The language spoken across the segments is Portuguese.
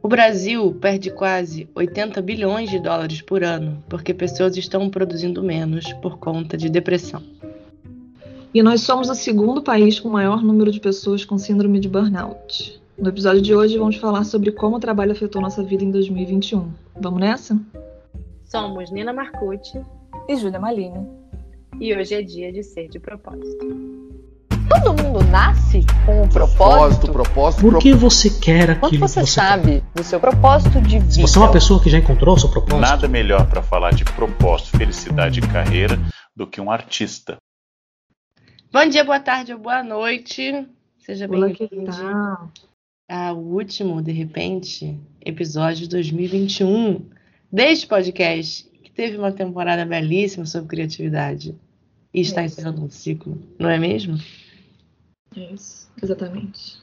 O Brasil perde quase 80 bilhões de dólares por ano porque pessoas estão produzindo menos por conta de depressão. E nós somos o segundo país com o maior número de pessoas com síndrome de burnout. No episódio de hoje vamos falar sobre como o trabalho afetou nossa vida em 2021. Vamos nessa? Somos Nina Marcucci e Júlia Malini. E hoje é dia de ser de propósito. Todo mundo nasce com um propósito. Propósito, propósito. Por que você quer aquilo Quando você, que você sabe do seu propósito de vida? Se você é uma pessoa que já encontrou o seu propósito. Nada melhor para falar de propósito, felicidade e carreira do que um artista. Bom dia, boa tarde ou boa noite. Seja bem-vindo ao último, de repente, episódio de 2021 deste podcast, que teve uma temporada belíssima sobre criatividade. E está encerrando um ciclo, não é mesmo? Isso, exatamente.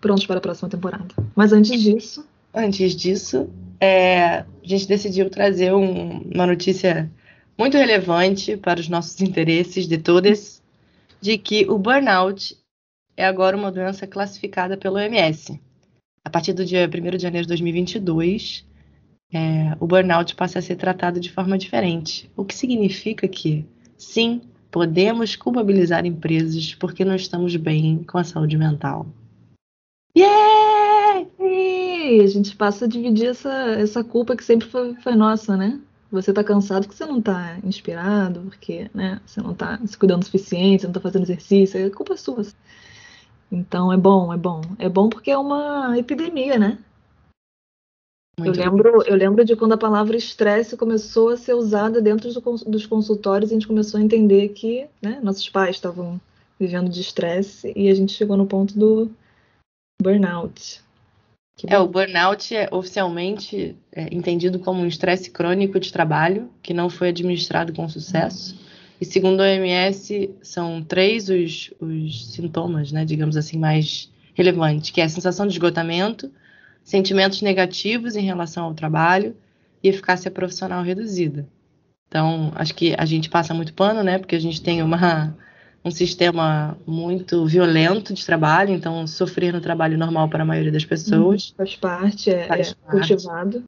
Prontos para a próxima temporada. Mas antes disso. Antes disso, é, a gente decidiu trazer um, uma notícia muito relevante para os nossos interesses de todas, de que o burnout é agora uma doença classificada pelo OMS. A partir do dia 1 de janeiro de 2022, é, o burnout passa a ser tratado de forma diferente, o que significa que, sim, podemos culpabilizar empresas porque não estamos bem com a saúde mental. Yeah! E a gente passa a dividir essa, essa culpa que sempre foi, foi nossa, né? Você tá cansado porque você não tá inspirado, porque né, você não tá se cuidando o suficiente, você não tá fazendo exercício, é culpa sua. Então é bom, é bom. É bom porque é uma epidemia, né? Eu lembro, eu lembro de quando a palavra estresse começou a ser usada dentro do, dos consultórios, a gente começou a entender que né, nossos pais estavam vivendo de estresse e a gente chegou no ponto do burnout. É, o burnout é oficialmente é, entendido como um estresse crônico de trabalho que não foi administrado com sucesso. E segundo a OMS, são três os, os sintomas, né, digamos assim, mais relevantes, que é a sensação de esgotamento, sentimentos negativos em relação ao trabalho e eficácia profissional reduzida. Então, acho que a gente passa muito pano, né? Porque a gente tem uma, um sistema muito violento de trabalho, então sofrer no trabalho normal para a maioria das pessoas. Hum, faz parte, é, faz é parte. cultivado.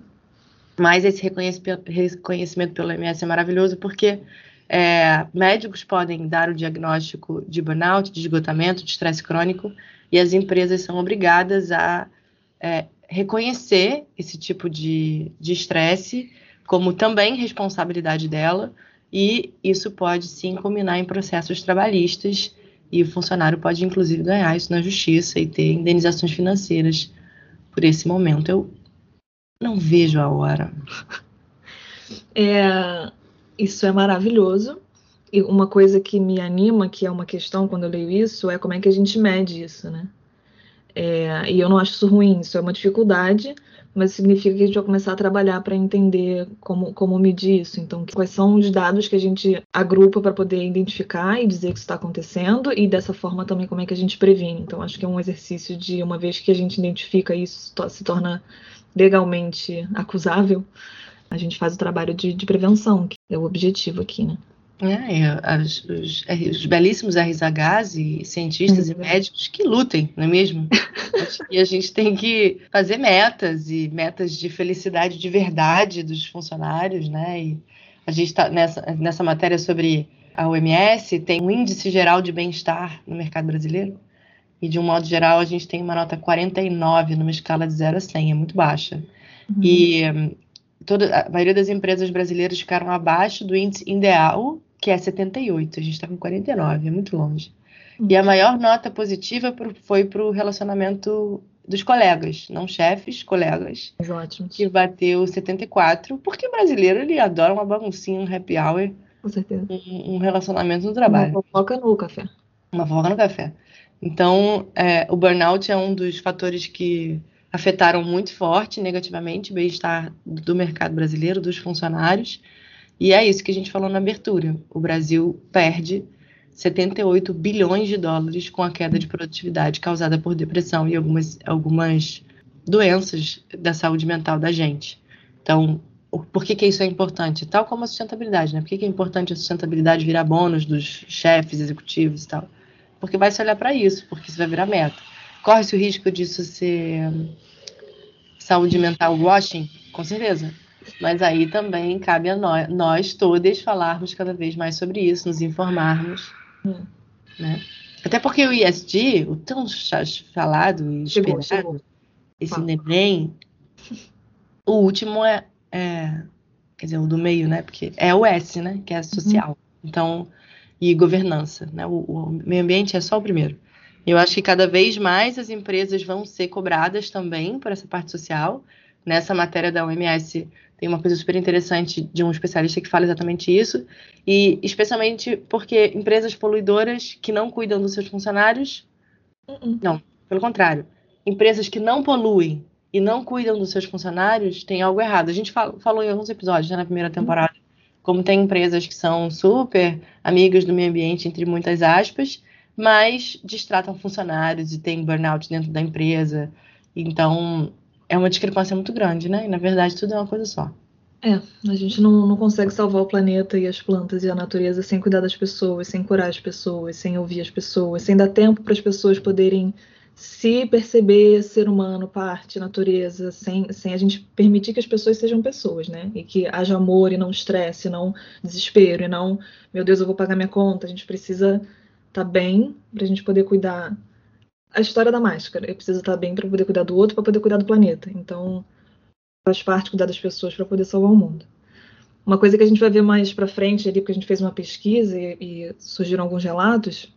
Mas esse reconhecimento pelo MS é maravilhoso porque é, médicos podem dar o diagnóstico de burnout, de esgotamento, de estresse crônico, e as empresas são obrigadas a é, reconhecer esse tipo de estresse como também responsabilidade dela, e isso pode sim culminar em processos trabalhistas, e o funcionário pode inclusive ganhar isso na justiça e ter indenizações financeiras por esse momento. Eu não vejo a hora. É, isso é maravilhoso. E uma coisa que me anima, que é uma questão quando eu leio isso, é como é que a gente mede isso, né? É, e eu não acho isso ruim, isso é uma dificuldade, mas significa que a gente vai começar a trabalhar para entender como, como medir isso. Então, quais são os dados que a gente agrupa para poder identificar e dizer que isso está acontecendo, e dessa forma também como é que a gente previne. Então, acho que é um exercício de, uma vez que a gente identifica isso, se torna legalmente acusável, a gente faz o trabalho de, de prevenção, que é o objetivo aqui, né? É, os, os, os, belíssimos RZHs e cientistas uhum. e médicos que lutem, não é mesmo? e a gente tem que fazer metas e metas de felicidade de verdade dos funcionários, né? E a gente está nessa, nessa matéria sobre a OMS, tem um índice geral de bem-estar no mercado brasileiro. E de um modo geral, a gente tem uma nota 49 numa escala de 0 a 100, é muito baixa. Uhum. E toda, a maioria das empresas brasileiras ficaram abaixo do índice ideal que é 78. A gente está com 49, é muito longe. E a maior nota positiva foi para o relacionamento dos colegas, não chefes, colegas. Ótimo. Que bateu 74, porque brasileiro ele adora uma baguncinha, um happy hour. Com certeza. Um, um relacionamento no trabalho. Uma fofoca no café. Uma fofoca no café. Então, é, o burnout é um dos fatores que afetaram muito forte, negativamente, o bem-estar do mercado brasileiro, dos funcionários. E é isso que a gente falou na abertura. O Brasil perde 78 bilhões de dólares com a queda de produtividade causada por depressão e algumas, algumas doenças da saúde mental da gente. Então, por que, que isso é importante? Tal como a sustentabilidade, né? Por que, que é importante a sustentabilidade virar bônus dos chefes executivos e tal? Porque vai se olhar para isso, porque isso vai virar meta. Corre-se o risco disso ser saúde mental washing, com certeza. Mas aí também cabe a nós, nós todas falarmos cada vez mais sobre isso, nos informarmos. Hum. Né? Até porque o ISD, o tão falado e esperado, chegou. esse. NEM, o último é, é- Quer dizer, o do meio, né? Porque é o S, né? Que é social. Então, e governança, né? O, o meio ambiente é só o primeiro. Eu acho que cada vez mais as empresas vão ser cobradas também por essa parte social. Nessa matéria da OMS tem uma coisa super interessante de um especialista que fala exatamente isso. E especialmente porque empresas poluidoras que não cuidam dos seus funcionários Uh-uh. pelo contrário, empresas que não poluem e não cuidam dos seus funcionários têm algo errado. A gente fal- falou em alguns episódios né, na primeira temporada, como tem empresas que são super amigas do meio ambiente, entre muitas aspas, mas distratam funcionários e tem burnout dentro da empresa. Então, é uma discrepância muito grande, né? E, na verdade, tudo é uma coisa só. É, a gente não, não consegue salvar o planeta e as plantas e a natureza sem cuidar das pessoas, sem curar as pessoas, sem ouvir as pessoas, sem dar tempo para as pessoas poderem se perceber ser humano, parte, natureza, sem, sem a gente permitir que as pessoas sejam pessoas, né? E que haja amor e não estresse, não desespero, e não, meu Deus, eu vou pagar minha conta. A gente precisa estar bem para a gente poder cuidar. A história da máscara, eu preciso estar bem para poder cuidar do outro, para poder cuidar do planeta. Então, faz parte cuidar das pessoas para poder salvar o mundo. Uma coisa que a gente vai ver mais para frente ali, porque a gente fez uma pesquisa e, e surgiram alguns relatos,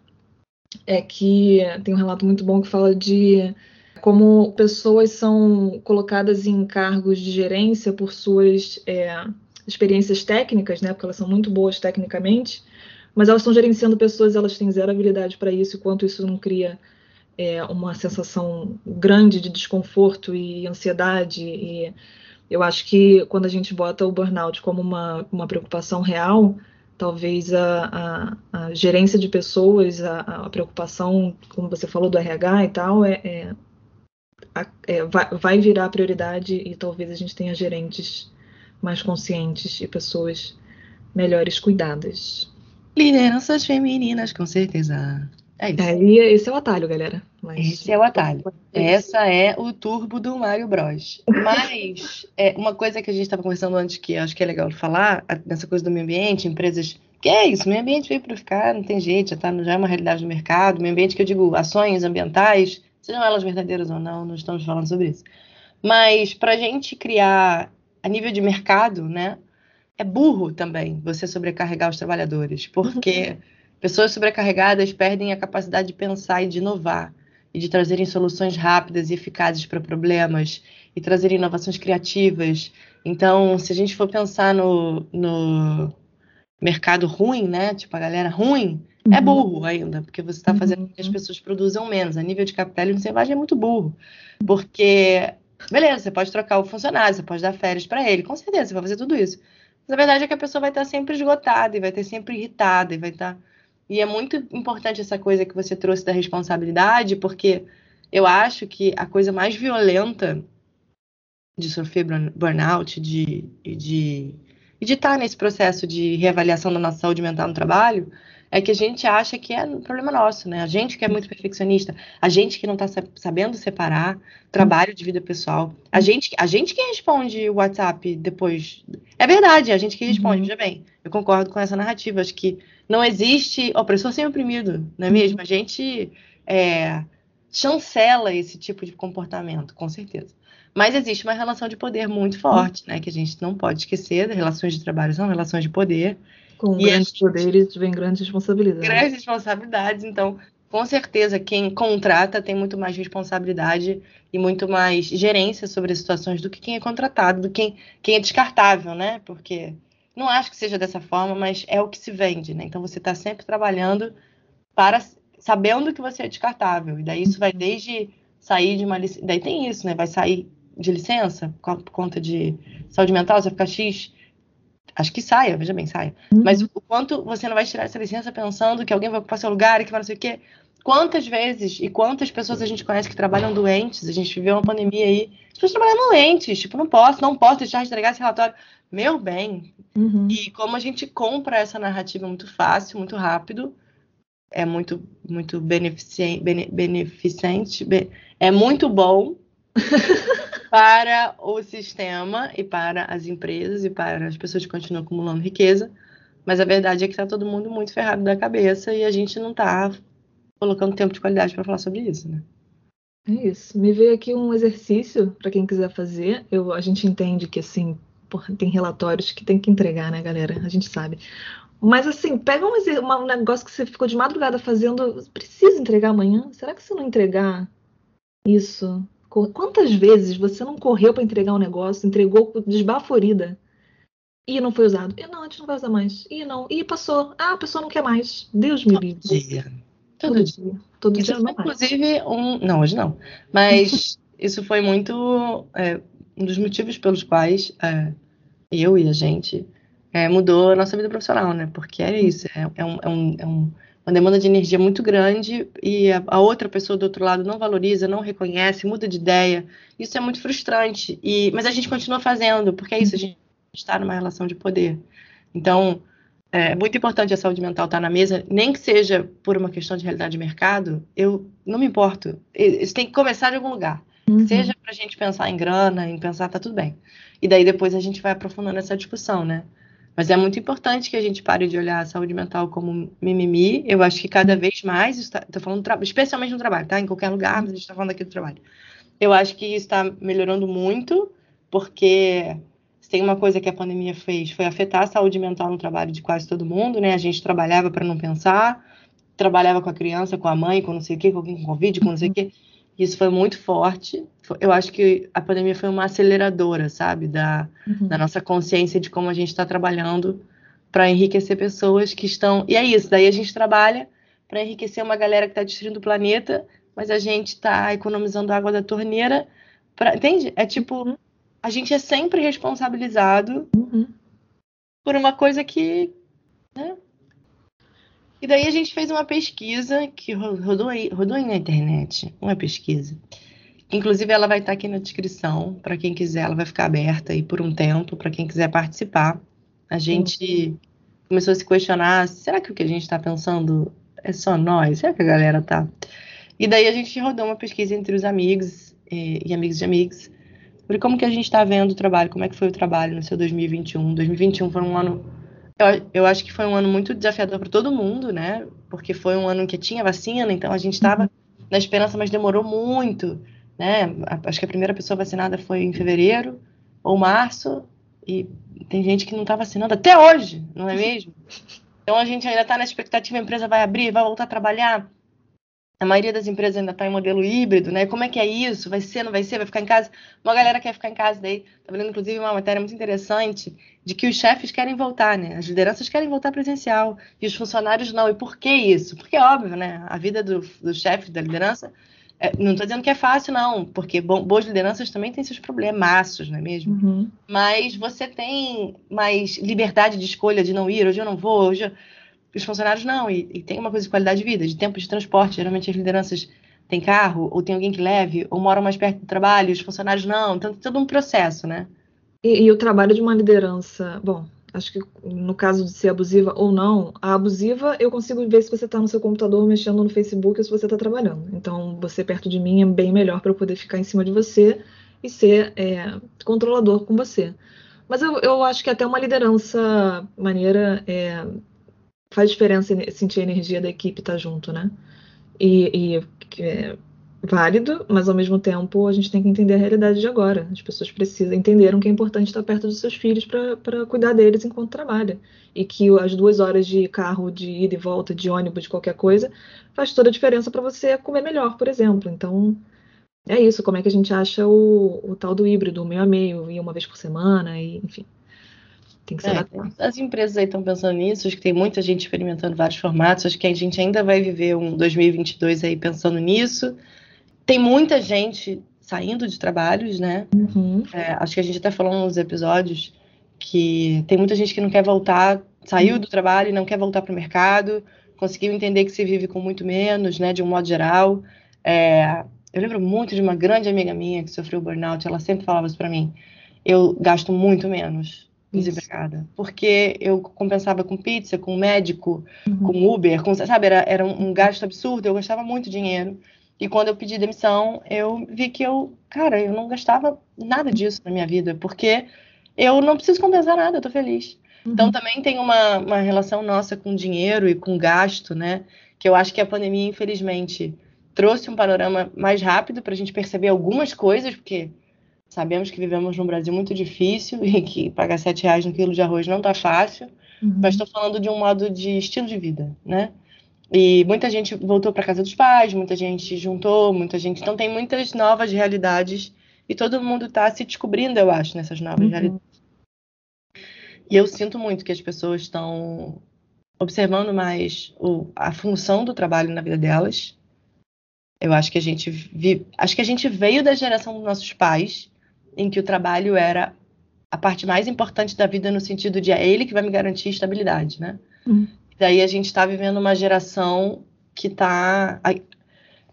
é que tem um relato muito bom que fala de como pessoas são colocadas em cargos de gerência por suas é, experiências técnicas, né? Porque elas são muito boas tecnicamente, mas elas estão gerenciando pessoas, elas têm zero habilidade para isso, e quanto isso não cria é, uma sensação grande de desconforto e ansiedade. E eu acho que quando a gente bota o burnout como uma, uma preocupação real, talvez a, a, a gerência de pessoas, a, a preocupação, como você falou, do RH e tal, é, é, a- é, vai, vai virar prioridade e talvez a gente tenha gerentes mais conscientes e pessoas melhores cuidadas. Lideranças femininas, com certeza. É isso. É, esse é o atalho, galera. Mas- Esse é o atalho. Essa é o turbo do Mario Bros. Mas é, uma coisa que a gente estava conversando antes que acho que é legal falar, nessa coisa do meio ambiente, empresas. Que é isso, meio ambiente veio para ficar, não tem jeito, já, tá, já é uma realidade do mercado. Meio ambiente que eu digo, ações ambientais, sejam elas verdadeiras ou não, não estamos falando sobre isso. Mas para a gente criar a nível de mercado, né? É burro também você sobrecarregar os trabalhadores, porque pessoas sobrecarregadas perdem a capacidade de pensar e de inovar e de trazerem soluções rápidas e eficazes para problemas e trazerem inovações criativas. Então, se a gente for pensar no, no mercado ruim, né? Tipo, a galera ruim, é Uhum. burro ainda, porque você está fazendo Uhum. que as pessoas produzam menos. A nível de capitalismo selvagem é muito burro, porque, beleza, você pode trocar o funcionário, você pode dar férias para ele, com certeza, você vai fazer tudo isso. Mas a verdade é que a pessoa vai estar sempre esgotada e vai estar sempre irritada e vai estar. E é muito importante essa coisa que você trouxe da responsabilidade, porque eu acho que a coisa mais violenta de sofrer burn- burnout de, e de de estar nesse processo de reavaliação da nossa saúde mental no trabalho é que a gente acha que é um problema nosso, né? A gente que é muito perfeccionista, a gente que não está sabendo separar trabalho de vida pessoal, a gente, a gente que responde o WhatsApp depois. É verdade, é a gente que responde, Uhum. veja bem. Eu concordo com essa narrativa. Acho que não existe opressor sem oprimido, não é mesmo? A gente é, chancela esse tipo de comportamento, com certeza. Mas existe uma relação de poder muito forte, né? Que a gente não pode esquecer. Relações de trabalho são relações de poder, Com E grandes gente- poderes vem grandes responsabilidades. grandes responsabilidades. Então, com certeza, quem contrata tem muito mais responsabilidade e muito mais gerência sobre as situações do que quem é contratado, do que quem, quem é descartável, né? Porque não acho que seja dessa forma, mas é o que se vende, né? Então, você está sempre trabalhando para sabendo que você é descartável. E daí isso vai desde sair de uma licença. Daí tem isso, né? Vai sair de licença por conta de saúde mental, você vai ficar X. Acho que saia, veja bem, saia. Uhum. Mas o quanto você não vai tirar essa licença pensando que alguém vai ocupar seu lugar e que vai não sei o quê. Quantas vezes e quantas pessoas a gente conhece que trabalham doentes? A gente viveu uma pandemia aí. As pessoas trabalhando doentes. Tipo, não posso, não posso deixar de entregar esse relatório. Meu bem. Uhum. E como a gente compra essa narrativa muito fácil, muito rápido, é muito, muito beneficente, bene, beneficente, be- é muito bom. para o sistema e para as empresas e para as pessoas que continuam acumulando riqueza. Mas a verdade é que está todo mundo muito ferrado da cabeça e a gente não está colocando tempo de qualidade para falar sobre isso, né? É isso. Me veio aqui um exercício para quem quiser fazer. Eu, a gente entende que assim, porra, tem relatórios que tem que entregar, né, galera? A gente sabe. Mas assim, pega um, uma- um negócio que você ficou de madrugada fazendo. Precisa entregar amanhã? Será que se não entregar isso? Quantas vezes você não correu para entregar um negócio, entregou desbaforida e não foi usado? E não, a gente não vai usar mais. E não, e passou. Ah, a pessoa não quer mais. Deus me livre. Todo Todo dia. Todo Isso dia foi, inclusive, um. Não, hoje não. Mas isso foi muito. é, um dos motivos pelos quais é, eu e a gente é, mudou a nossa vida profissional, né? Porque é isso. É, é um, é um- é um- uma demanda de energia muito grande e a, a outra pessoa do outro lado não valoriza, não reconhece, muda de ideia. Isso é muito frustrante. E, mas a gente continua fazendo, porque é isso, a gente está numa relação de poder. Então. É muito importante a saúde mental estar na mesa, nem que seja por uma questão de realidade de mercado, eu não me importo. Isso tem que começar de algum lugar. Uhum. Seja para a gente pensar em grana, em pensar, tá tudo bem. E daí depois a gente vai aprofundando essa discussão, né? Mas é muito importante que a gente pare de olhar a saúde mental como mimimi. Eu acho que cada vez mais, estou falando, especialmente no trabalho, tá? Em qualquer lugar, mas a gente está falando aqui do trabalho. Eu acho que isso está melhorando muito, porque tem uma coisa que a pandemia fez, foi afetar a saúde mental no trabalho de quase todo mundo, né? A gente trabalhava para não pensar, trabalhava com a criança, com a mãe, com não sei o quê, com alguém com Covid, com não sei o quê. Isso foi muito forte. Eu acho que a pandemia foi uma aceleradora, sabe, da, Uhum. da nossa consciência de como a gente está trabalhando para enriquecer pessoas que estão. E é isso, daí a gente trabalha para enriquecer uma galera que está destruindo o planeta, mas a gente está economizando água da torneira. Pra... Entende? É tipo, a gente é sempre responsabilizado Uhum. por uma coisa que. Né? E daí a gente fez uma pesquisa que ro- rodou, aí, rodou aí na internet, uma pesquisa. Inclusive, ela vai estar aqui na descrição, para quem quiser, ela vai ficar aberta aí por um tempo, para quem quiser participar. A gente começou a se questionar: será que o que a gente está pensando é só nós? Será que a galera tá? E daí a gente rodou uma pesquisa entre os amigos e, e amigos de amigos sobre como que a gente está vendo o trabalho, como é que foi o trabalho no seu 2021. 2021 foi um ano, eu, eu acho que foi um ano muito desafiador para todo mundo, né? Porque foi um ano que tinha vacina, então a gente estava na esperança, mas demorou muito, né? Acho que a primeira pessoa vacinada foi em fevereiro ou março, e tem gente que não está vacinando até hoje, não é mesmo? Então a gente ainda está na expectativa, a empresa vai abrir, vai voltar a trabalhar. A maioria das empresas ainda está em modelo híbrido, né? Como é que é isso? Vai ser, não vai ser? Vai ficar em casa? Uma galera quer ficar em casa daí. Tá vendo, inclusive, uma matéria muito interessante de que os chefes querem voltar, né? As lideranças querem voltar presencial e os funcionários não. E por que isso? Porque é óbvio, né? A vida do, do chefe, da liderança, é, não estou dizendo que é fácil, não, porque bom, boas lideranças também têm seus problemaços, não é mesmo? Uhum. mas você tem mais liberdade de escolha de não ir, hoje eu não vou, hoje eu... os funcionários não, e, e tem uma coisa de qualidade de vida, de tempo de transporte, geralmente as lideranças têm carro, ou tem alguém que leve, ou moram mais perto do trabalho, os funcionários não, então todo um processo, né? E, e o trabalho de uma liderança, bom, acho que no caso de ser abusiva ou não, a abusiva eu consigo ver se você está no seu computador mexendo no Facebook ou se você está trabalhando. Então, você perto de mim é bem melhor para eu poder ficar em cima de você e ser é, controlador com você. Mas eu, eu acho que até uma liderança maneira é, faz diferença sentir a energia da equipe estar junto, né? E, e é válido, mas ao mesmo tempo a gente tem que entender a realidade de agora. As pessoas precisam entenderam que é importante estar perto dos seus filhos para cuidar deles enquanto trabalha. E que as duas horas de carro, de ida e volta, de ônibus, de qualquer coisa, faz toda a diferença para você comer melhor, por exemplo. Então, é isso. Como é que a gente acha o, o tal do híbrido, o meio a meio, ir uma vez por semana, e enfim. Tem que se É, adaptar. as empresas aí estão pensando nisso, acho que tem muita gente experimentando vários formatos, acho que a gente ainda vai viver um 2022 aí pensando nisso. Tem muita gente saindo de trabalhos, né? Uhum. É, acho que a gente até falou nos episódios que tem muita gente que não quer voltar, saiu do trabalho e não quer voltar para o mercado, conseguiu entender que se vive com muito menos, né, de um modo geral. É, eu lembro muito de uma grande amiga minha que sofreu burnout, ela sempre falava isso para mim. Eu gasto muito menos. Desempregada, porque eu compensava com pizza, com médico, Uhum. com Uber, com, sabe, era, era um, gasto absurdo, eu gastava muito dinheiro. E quando eu pedi demissão, eu vi que eu, cara, eu não gastava nada disso na minha vida, porque eu não preciso compensar nada, eu tô feliz. Uhum. Então também tem uma, uma relação nossa com dinheiro e com gasto, né? Que eu acho que a pandemia, infelizmente, trouxe um panorama mais rápido para a gente perceber algumas coisas, porque sabemos que vivemos num Brasil muito difícil e que pagar sete reais no quilo de arroz não tá fácil. Uhum. Mas estou falando de um modo de estilo de vida, né? E muita gente voltou para casa dos pais, muita gente juntou, muita gente. Então tem muitas novas realidades e todo mundo está se descobrindo, eu acho, nessas novas uhum. realidades. E eu sinto muito que as pessoas estão observando mais o, a função do trabalho na vida delas. Eu acho que a gente vi, acho que a gente veio da geração dos nossos pais, em que o trabalho era a parte mais importante da vida no sentido de é ele que vai me garantir estabilidade, né? Uhum. Daí a gente está vivendo uma geração que está.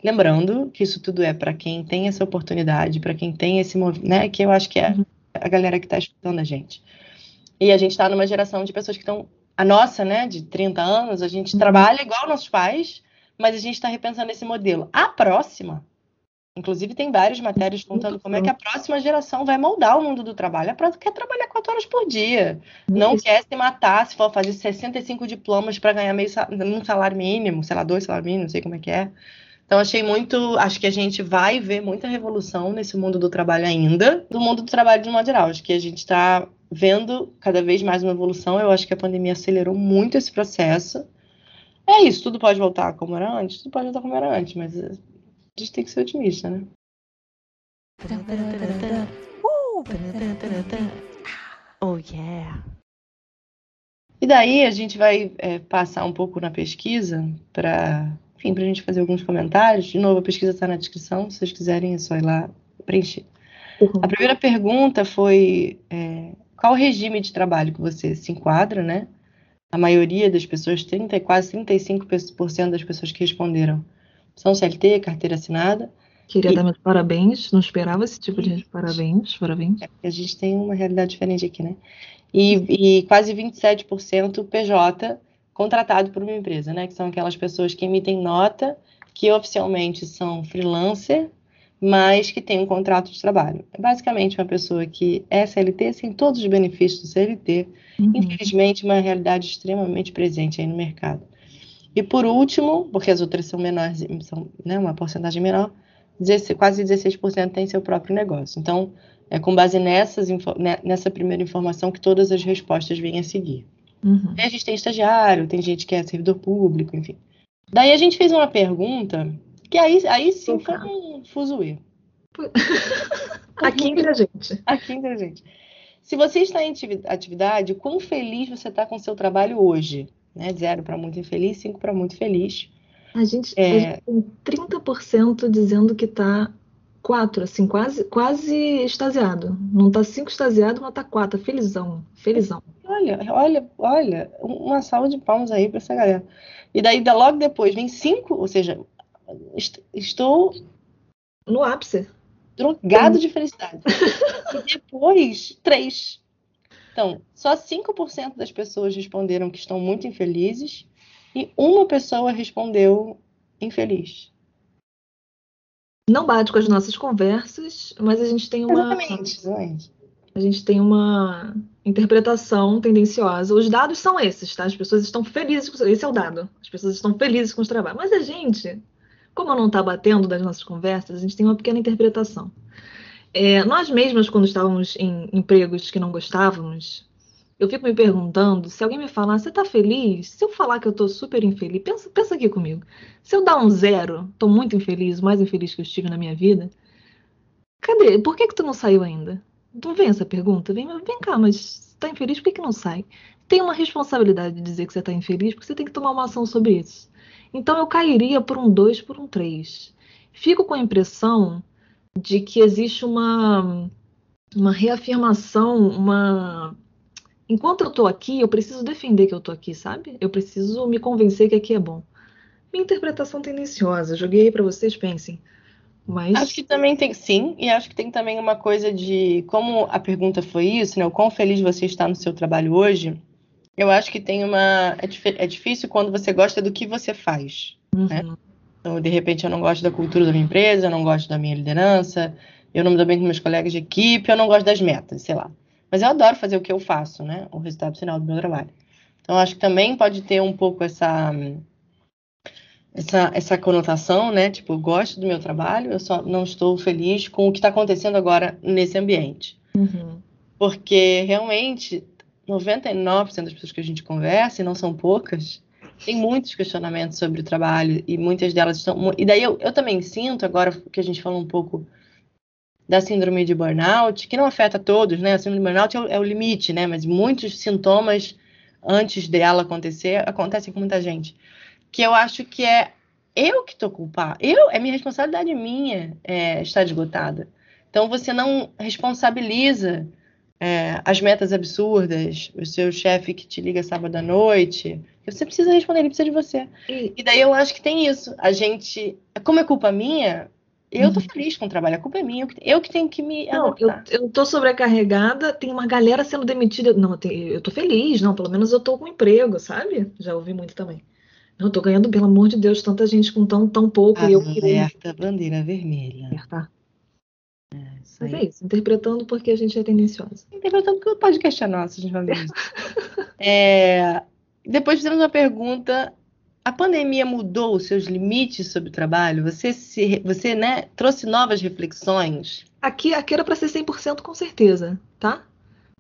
Lembrando que isso tudo é para quem tem essa oportunidade, para quem tem esse movimento, né? Que eu acho que é uhum. a galera que está escutando a gente. E a gente está numa geração de pessoas que estão. A nossa, né, de 30 anos, a gente uhum. trabalha igual nossos pais, mas a gente está repensando esse modelo. A próxima Inclusive, tem várias matérias contando como é que a próxima geração vai moldar o mundo do trabalho. A próxima quer trabalhar quatro horas por dia. Não quer se matar se for fazer 65 diplomas para ganhar meio um salário mínimo, sei lá, dois salários mínimos, não sei como é que é. Então, achei muito. Acho que a gente vai ver muita revolução nesse mundo do trabalho ainda, do mundo do trabalho de modo geral. Acho que a gente está vendo cada vez mais uma evolução. Eu acho que a pandemia acelerou muito esse processo. É isso, tudo pode voltar como era antes? Tudo pode voltar como era antes, mas a gente tem que ser otimista, né? Oh yeah! E daí a gente vai é, passar um pouco na pesquisa para, enfim, para a gente fazer alguns comentários. De novo, a pesquisa está na descrição, se vocês quiserem é só ir lá preencher. Uhum. A primeira pergunta foi é, qual regime de trabalho que você se enquadra, né? A maioria das pessoas, 30, quase 35% das pessoas que responderam são CLT, carteira assinada. Queria e... dar meus parabéns, não esperava esse tipo de parabéns, parabéns. É a gente tem uma realidade diferente aqui, né? E, e quase 27% PJ contratado por uma empresa, né? Que são aquelas pessoas que emitem nota, que oficialmente são freelancer, mas que tem um contrato de trabalho. É basicamente uma pessoa que é CLT, sem todos os benefícios do CLT, uhum. infelizmente uma realidade extremamente presente aí no mercado. E por último, porque as outras são menores, são né, uma porcentagem menor, 16, quase 16% tem seu próprio negócio. Então, é com base nessas, né, nessa primeira informação que todas as respostas vêm a seguir. Uhum. a gente tem estagiário, tem gente que é servidor público, enfim. Daí a gente fez uma pergunta que aí, aí sim foi um fuzuê. Aqui entre a gente. Aqui entre a gente. Se você está em atividade, quão feliz você está com o seu trabalho hoje? Né? Zero para muito infeliz, cinco para muito feliz. A gente, é... a gente tem 30% dizendo que está quatro, assim, quase, quase extasiado. Não está cinco extasiado, mas está quatro, felizão, felizão. Olha, olha, olha, uma salva de palmas aí para essa galera. E daí, logo depois, vem cinco, ou seja, estou no ápice. Drogado de felicidade. e depois, três. Então, só 5% das pessoas responderam que estão muito infelizes e uma pessoa respondeu infeliz. Não bate com as nossas conversas, mas a gente tem uma. Exatamente, exatamente. A gente tem uma interpretação tendenciosa. Os dados são esses, tá? As pessoas estão felizes com esse é o dado. As pessoas estão felizes com os trabalhos. Mas a gente, como não está batendo das nossas conversas, a gente tem uma pequena interpretação. É, nós mesmas, quando estávamos em empregos que não gostávamos, eu fico me perguntando, se alguém me falar, você está feliz? Se eu falar que eu estou super infeliz, pensa, pensa aqui comigo. Se eu dar um zero, estou muito infeliz, mais infeliz que eu estive na minha vida, cadê? Por que, que tu não saiu ainda? Não vem essa pergunta? Vem, vem cá, mas está infeliz, por que, que não sai? Tem uma responsabilidade de dizer que você está infeliz, porque você tem que tomar uma ação sobre isso. Então eu cairia por um 2, por um 3. Fico com a impressão de que existe uma, uma reafirmação, uma. Enquanto eu estou aqui, eu preciso defender que eu estou aqui, sabe? Eu preciso me convencer que aqui é bom. Minha interpretação tendenciosa, joguei aí para vocês, pensem. Mas... Acho que também tem, sim, e acho que tem também uma coisa de como a pergunta foi isso, né? O quão feliz você está no seu trabalho hoje. Eu acho que tem uma. É, é difícil quando você gosta do que você faz. Né? Uhum. Né? Então, de repente, eu não gosto da cultura da minha empresa, eu não gosto da minha liderança, eu não me dou bem com meus colegas de equipe, eu não gosto das metas, sei lá. Mas eu adoro fazer o que eu faço, né? O resultado final do meu trabalho. Então, acho que também pode ter um pouco essa, essa, essa conotação, né? Tipo, eu gosto do meu trabalho, eu só não estou feliz com o que está acontecendo agora nesse ambiente. Uhum. Porque realmente 99% das pessoas que a gente conversa, e não são poucas, tem muitos questionamentos sobre o trabalho e muitas delas estão. E daí eu, eu também sinto, agora que a gente falou um pouco da síndrome de burnout, que não afeta todos, né? A síndrome de burnout é o, é o limite, né? Mas muitos sintomas antes dela acontecer acontecem com muita gente. Que eu acho que é eu que estou culpada. Eu, é minha responsabilidade minha é, estar esgotada. Então você não responsabiliza é, as metas absurdas, o seu chefe que te liga sábado à noite. Você precisa responder, ele precisa de você. E, E daí eu acho que tem isso. A gente. Como é culpa minha, eu tô Uhum. feliz com o trabalho. A culpa é minha. Eu que, tenho que me não, eu, eu tô sobrecarregada, tem uma galera sendo demitida. Não, eu, tô feliz, não, pelo menos eu tô com emprego, sabe? Já ouvi muito também. Não, eu tô ganhando, pelo amor de Deus, tanta gente com tão, tão pouco e eu queria Alerta, bandeira vermelha. Isso Mas é isso, interpretando porque a gente é tendenciosa. Interpretando porque o podcast é nosso, a gente vai ver isso. É, depois fizemos uma pergunta. A pandemia mudou os seus limites sobre o trabalho? Você, se, você né, trouxe novas reflexões? Aqui, aqui era para ser 100% com certeza, tá? Tá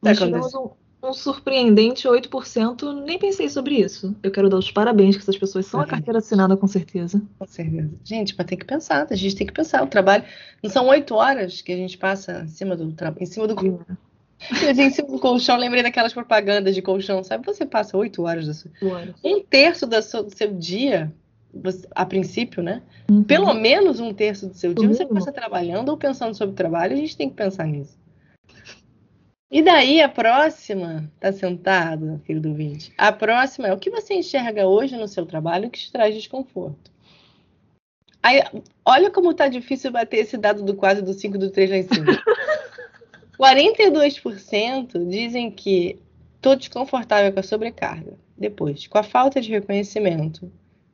Nós acontecendo. tivemos um, um surpreendente 8%, nem pensei sobre isso. Eu quero dar os parabéns, que essas pessoas são a Parabéns. carteira assinada com certeza. Com certeza. Gente, mas tem que pensar, a gente tem que pensar. O trabalho. Não são oito horas que a gente passa em cima do trabalho. Em cima do. Eu em cima do colchão, lembrei daquelas propagandas de colchão, sabe? Você passa oito horas da sua... Bora. Um terço da sua- do seu dia, você- a princípio, né? Uhum. Pelo menos um terço do seu dia No você passa trabalhando ou pensando sobre o trabalho, a gente tem que pensar nisso. E daí a próxima, tá sentado, querido ouvinte? A próxima é o que você enxerga hoje no seu trabalho que te traz desconforto. Aí, olha como tá difícil bater esse dado do 4, do 5, do 3 lá em cima. 42% dizem que estou desconfortável com a sobrecarga. Depois, com a falta de reconhecimento.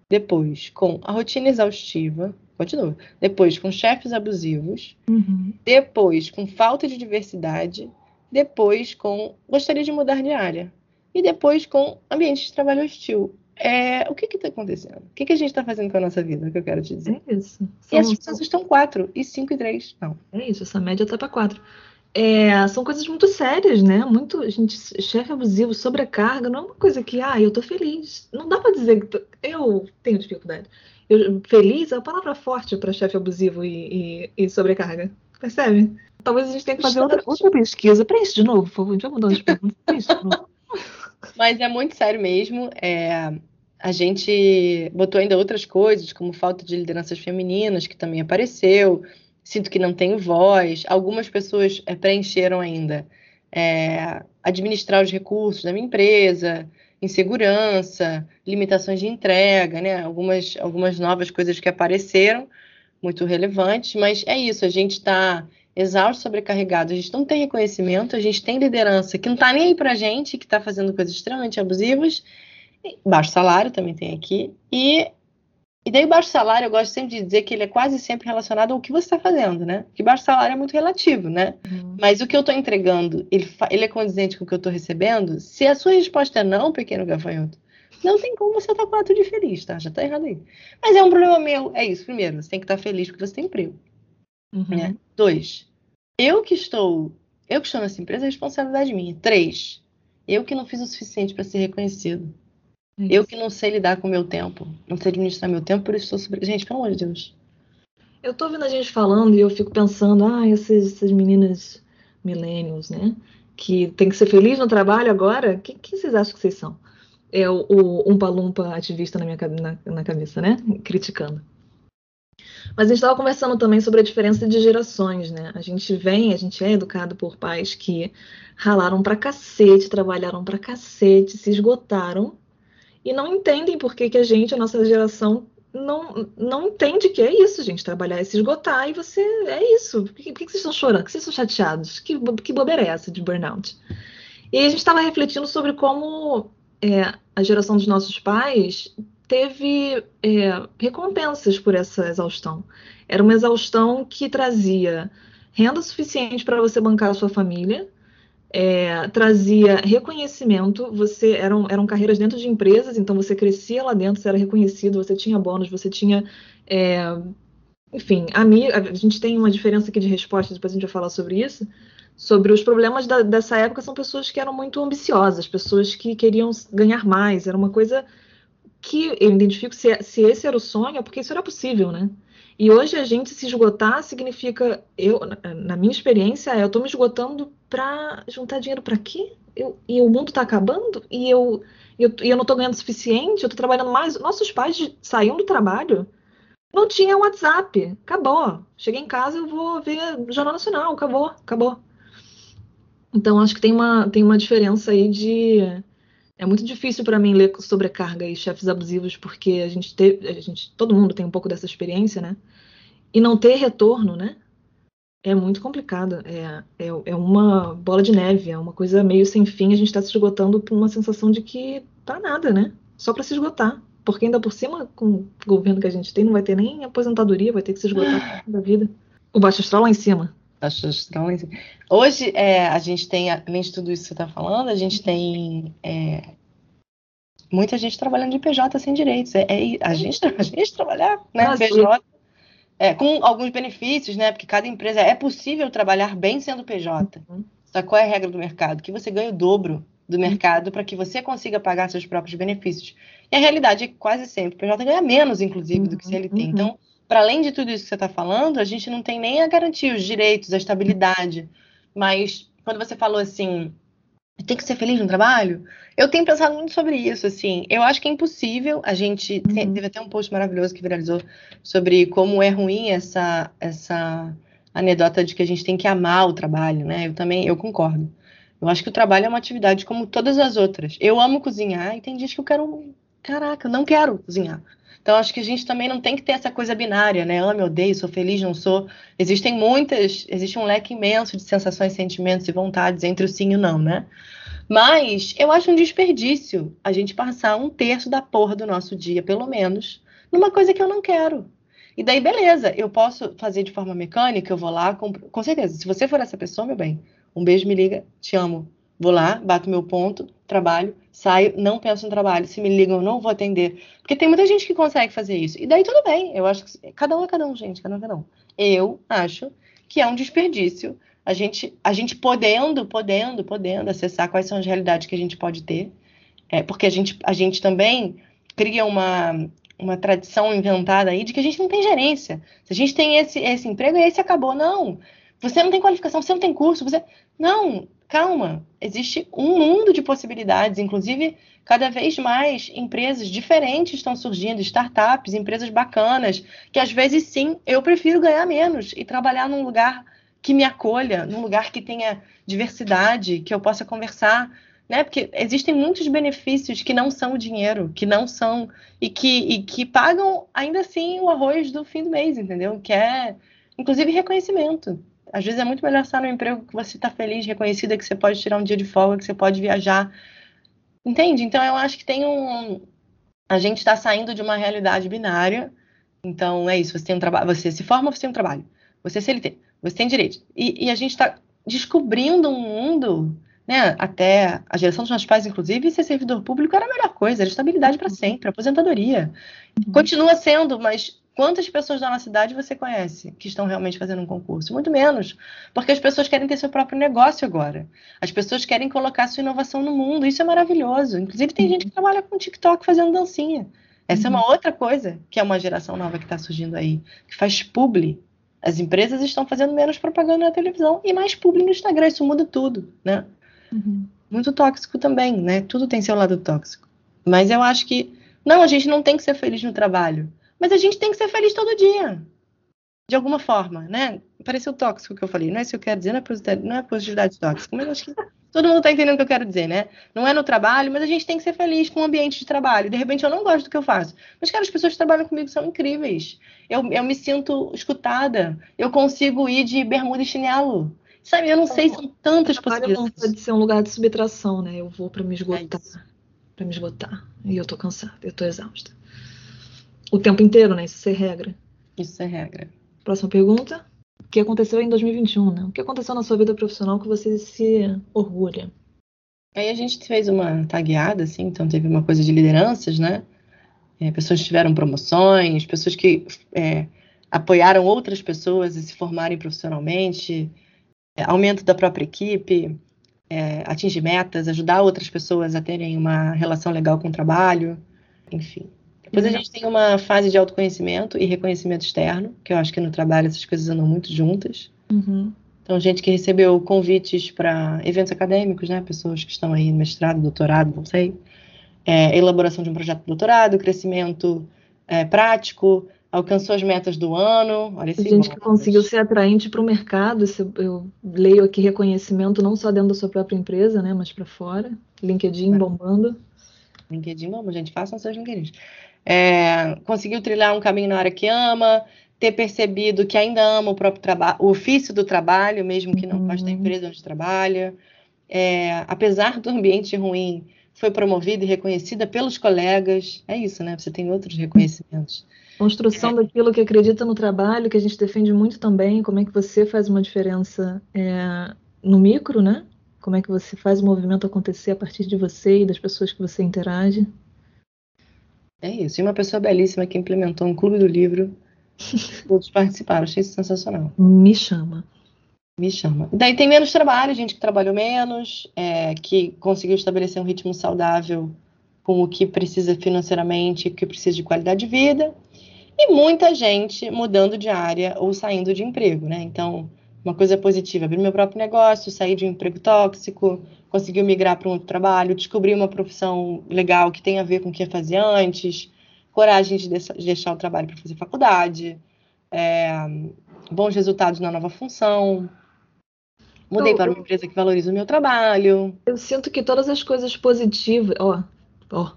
Depois, com a rotina exaustiva. Continua. Depois, com chefes abusivos. Uhum. Depois, com falta de diversidade. Depois, com gostaria de mudar de área. E depois, com ambiente de trabalho hostil. É, o que está acontecendo? O que, que a gente está fazendo com a nossa vida? É o que eu quero te dizer. É isso. E São- essas pessoas estão 4, e 5 e 3. Não. É isso, essa média tá para quatro. É, são coisas muito sérias, né? Muito, gente, chefe abusivo, sobrecarga, não é uma coisa que, ah, eu tô feliz. Não dá para dizer que tô- eu tenho dificuldade. Eu- feliz é uma palavra forte para chefe abusivo e, e- e sobrecarga. Percebe? Talvez a gente tenha que fazer outra, outra pesquisa. Preenche de novo, por favor. A gente vai mudando as perguntas. Preenche de novo. Mas é muito sério mesmo. É, a gente botou ainda outras coisas, como falta de lideranças femininas, que também apareceu. Sinto que não tenho voz. Algumas pessoas é, preencheram ainda. É, administrar os recursos da minha empresa, insegurança, limitações de entrega, né? Algumas, algumas novas coisas que apareceram, muito relevantes, mas é isso, a gente está exausto, sobrecarregado, a gente não tem reconhecimento, a gente tem liderança que não está nem aí pra gente, que está fazendo coisas extremamente abusivas, baixo salário também tem aqui, e, e daí o baixo salário, eu gosto sempre de dizer que ele é quase sempre relacionado ao que você está fazendo, né? Que baixo salário é muito relativo, né? Uhum. Mas o que eu estou entregando, ele, ele é condizente com o que eu estou recebendo? Se a sua resposta é não, pequeno gafanhoto, não tem como você estar quatro de feliz, tá? Já tá errado aí. Mas é um problema meu. É isso. Primeiro, você tem que estar feliz porque você tem emprego, Uhum. né? Dois, eu que estou, eu que estou nessa empresa é responsabilidade minha. Três, eu que não fiz o suficiente para ser reconhecido. É Eu isso. que não sei lidar com o meu tempo, não sei administrar meu tempo, por isso estou sobre. Gente, pelo amor de Deus. Eu tô ouvindo a gente falando e eu fico pensando, ah, essas, essas meninas millennials, né? Que tem que ser feliz no trabalho agora, quem, quem vocês acham que vocês são? É o, o Umpa Lumpa ativista na minha na, na cabeça, né? Criticando. Mas a gente estava conversando também sobre a diferença de gerações, né? A gente vem, a gente é educado por pais que ralaram pra cacete, trabalharam pra cacete, se esgotaram e não entendem por que que a gente, a nossa geração, não, não entende que é isso, gente. Trabalhar é se esgotar e você. É isso. Por que, por que vocês estão chorando? Por que vocês estão chateados? Que, que bobeira é essa de burnout? E a gente estava refletindo sobre como é, a geração dos nossos pais teve é, recompensas por essa exaustão. Era uma exaustão que trazia renda suficiente para você bancar a sua família, é, trazia reconhecimento. Você eram, eram carreiras dentro de empresas, então você crescia lá dentro, você era reconhecido, você tinha bônus, você tinha é, enfim, a, a gente tem uma diferença aqui de respostas, depois a gente vai falar sobre isso. Sobre os problemas da, dessa época, são pessoas que eram muito ambiciosas, pessoas que queriam ganhar mais. Era uma coisa que eu identifico se, se esse era o sonho, é porque isso era possível, né? E hoje a gente se esgotar significa, eu, na minha experiência, é, eu estou me esgotando para juntar dinheiro para quê? Eu, e o mundo está acabando e eu, eu, eu não estou ganhando o suficiente, eu estou trabalhando mais. Nossos pais saíam do trabalho não tinha WhatsApp. Acabou. Cheguei em casa, eu vou ver Jornal Nacional. Acabou, acabou. Então, acho que tem uma, tem uma diferença aí de. É muito difícil para mim ler sobrecarga e chefes abusivos, porque a gente, teve, a gente. Todo mundo tem um pouco dessa experiência, né? E não ter retorno, né? É muito complicado. É, é, é uma bola de neve, é uma coisa meio sem fim. A gente está se esgotando por uma sensação de que tá nada, né? Só para se esgotar. Porque ainda por cima, com o governo que a gente tem, não vai ter nem aposentadoria, vai ter que se esgotar da vida. O baixo astral lá em cima. Em cima. Hoje, é, a gente tem, além de tudo isso que você está falando, a gente tem é, muita gente trabalhando de PJ sem direitos. É, é a, gente, a gente trabalhar né, Nossa, PJ é, com alguns benefícios, né? Porque cada empresa é possível trabalhar bem sendo PJ. Uhum. Só qual é a regra do mercado? Que você ganha o dobro do mercado para que você consiga pagar seus próprios benefícios. E a realidade é que quase sempre o PJ ganha menos, inclusive, do que CLT. Uhum. Então, para além de tudo isso que você está falando, a gente não tem nem a garantia, os direitos, a estabilidade. Mas quando você falou assim, tem que ser feliz no trabalho, eu tenho pensado muito sobre isso, assim. Eu acho que é impossível. A gente uhum. teve até um post maravilhoso que viralizou sobre como é ruim essa essa anedota de que a gente tem que amar o trabalho, né? Eu também eu concordo. Eu acho que o trabalho é uma atividade como todas as outras. Eu amo cozinhar e tem dias que eu quero. Caraca, eu não quero cozinhar. Então, acho que a gente também não tem que ter essa coisa binária, né? Amo, odeio, sou feliz, não sou. Existem muitas, existe um leque imenso de sensações, sentimentos e vontades entre o sim e o não, né? Mas eu acho um desperdício a gente passar um terço da porra do nosso dia, pelo menos, numa coisa que eu não quero. E daí, beleza, eu posso fazer de forma mecânica, eu vou lá, com, com certeza. Se você for essa pessoa, meu bem, um beijo, me liga, te amo. Vou lá, bato meu ponto, trabalho, saio, não penso no trabalho. Se me ligam, eu não vou atender. Porque tem muita gente que consegue fazer isso. E daí tudo bem. Eu acho que. Cada um é cada um, gente. Cada um é cada um. Eu acho que é um desperdício a gente, a gente podendo, podendo, podendo acessar quais são as realidades que a gente pode ter. É, porque a gente, a gente também cria uma, uma tradição inventada aí de que a gente não tem gerência. Se a gente tem esse, esse emprego, esse acabou. Não. Você não tem qualificação, você não tem curso, você. Não, calma. Existe um mundo de possibilidades, inclusive cada vez mais empresas diferentes estão surgindo, startups, empresas bacanas, que às vezes sim, eu prefiro ganhar menos e trabalhar num lugar que me acolha, num lugar que tenha diversidade, que eu possa conversar, né? Porque existem muitos benefícios que não são o dinheiro, que não são e que, e que pagam ainda assim o arroz do fim do mês, entendeu? Que é inclusive reconhecimento. Às vezes é muito melhor estar no emprego que você está feliz, reconhecida, que você pode tirar um dia de folga, que você pode viajar. Entende? Então eu acho que tem um. A gente está saindo de uma realidade binária. Então é isso, você tem um trabalho, você se forma, você tem um trabalho. Você é CLT, você tem direito. E, e a gente está descobrindo um mundo, né? Até a geração dos nossos pais, inclusive, ser servidor público era a melhor coisa, era estabilidade para sempre, aposentadoria. Uhum. Continua sendo, mas Quantas pessoas da nossa cidade você conhece que estão realmente fazendo um concurso? Muito menos. Porque as pessoas querem ter seu próprio negócio agora. As pessoas querem colocar sua inovação no mundo. Isso é maravilhoso. Inclusive, tem gente que trabalha com TikTok fazendo dancinha. Essa uhum. é uma uhum. outra coisa que é uma geração nova que está surgindo aí, que faz publi. As empresas estão fazendo menos propaganda na televisão e mais publi no Instagram. Isso muda tudo, né? Uhum. Muito tóxico também, né? Tudo tem seu lado tóxico. Mas eu acho que, não, a gente não tem que ser feliz no trabalho. Mas a gente tem que ser feliz todo dia. De alguma forma, né? Pareceu tóxico o que eu falei. Não é isso que eu quero dizer, não é positividade, não é positividade tóxica, mas acho que todo mundo está entendendo o que eu quero dizer, né? Não é no trabalho, mas a gente tem que ser feliz com o ambiente de trabalho. De repente eu não gosto do que eu faço. Mas, cara, as pessoas que trabalham comigo são incríveis. Eu, eu me sinto escutada. Eu consigo ir de bermuda e chinelo. Sabe, eu não sei, são tantas possibilidades. Pode ser um lugar de subtração, né? Eu vou para me esgotar. É para me esgotar. E eu tô cansada, eu tô exausta. O tempo inteiro, né? Isso é regra. Isso é regra. Próxima pergunta. O que aconteceu em 2021, né? O que aconteceu na sua vida profissional que você se orgulha? Aí a gente fez uma tagueada, assim, então teve uma coisa de lideranças, né? É, pessoas que tiveram promoções, pessoas que é, apoiaram outras pessoas a se formarem profissionalmente, é, aumento da própria equipe, é, atingir metas, ajudar outras pessoas a terem uma relação legal com o trabalho, enfim. Depois a gente tem uma fase de autoconhecimento e reconhecimento externo, que eu acho que no trabalho essas coisas andam muito juntas. Uhum. Então, gente que recebeu convites para eventos acadêmicos, né? Pessoas que estão aí no mestrado, doutorado, não sei. É, elaboração de um projeto de doutorado, crescimento é, prático, alcançou as metas do ano. Olha esse gente que conseguiu ser atraente para o mercado. Eu leio aqui reconhecimento não só dentro da sua própria empresa, né? Mas para fora. LinkedIn É. bombando. LinkedIn, vamos, gente, façam seus LinkedIn. É, conseguiu trilhar um caminho na área que ama, ter percebido que ainda ama o próprio trabalho, o ofício do trabalho, mesmo que não Uhum. goste da empresa onde trabalha. É, apesar do ambiente ruim, foi promovida e reconhecida pelos colegas. É isso, né? Você tem outros reconhecimentos. Construção daquilo que acredita no trabalho, que a gente defende muito também. Como é que você faz uma diferença é, no micro, né? Como é que você faz o movimento acontecer a partir de você e das pessoas que você interage. É isso. E uma pessoa belíssima que implementou um clube do livro. Todos participaram, achei isso sensacional. Me chama. Me chama. Daí tem menos trabalho, gente que trabalhou menos, é, que conseguiu estabelecer um ritmo saudável com o que precisa financeiramente, o que precisa de qualidade de vida, e muita gente mudando de área ou saindo de emprego, né? Então, uma coisa positiva, abrir meu próprio negócio, sair de um emprego tóxico, conseguiu migrar para um outro trabalho, descobrir uma profissão legal que tem a ver com o que fazia antes, coragem de deixar- de deixar o trabalho para fazer faculdade, é, bons resultados na nova função. Mudei Eu- para uma empresa que valoriza o meu trabalho. Eu sinto que todas as coisas positivas, ó, ó,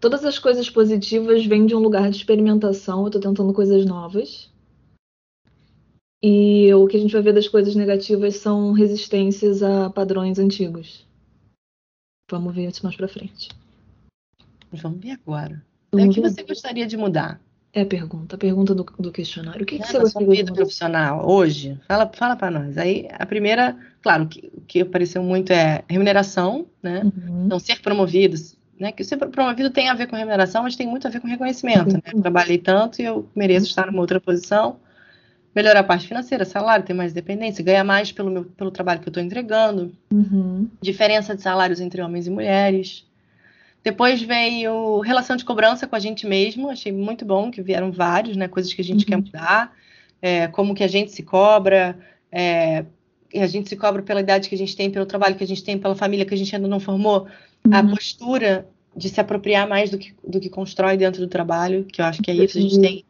todas as coisas positivas vêm de um lugar de experimentação. Eu tô tentando coisas novas. E o que a gente vai ver das coisas negativas são resistências a padrões antigos. Vamos ver isso mais pra frente. Vamos ver agora. Vamos o que ver. você gostaria de mudar É a pergunta, a pergunta do, do questionário. O que, que né, você sua gostaria de vida mudar? profissional hoje? Fala, fala para nós. Aí, a primeira, claro, o que, o que apareceu muito é remuneração, né? Uhum. Não ser promovido, né? Que ser promovido tem a ver com remuneração, mas tem muito a ver com reconhecimento, né? Uhum. Trabalhei tanto e eu mereço estar numa outra posição. Melhorar a parte financeira, salário, ter mais dependência, ganhar mais pelo, meu, pelo trabalho que eu estou entregando. Uhum. diferença de salários entre homens e mulheres. Depois veio relação de cobrança com a gente mesmo, achei muito bom que vieram vários, né, coisas que a gente Uhum. quer mudar, é, como que a gente se cobra, é, e a gente se cobra pela idade que a gente tem, pelo trabalho que a gente tem, pela família que a gente ainda não formou, a Uhum. postura de se apropriar mais do que, do que constrói dentro do trabalho, que eu acho que é isso, a gente tem,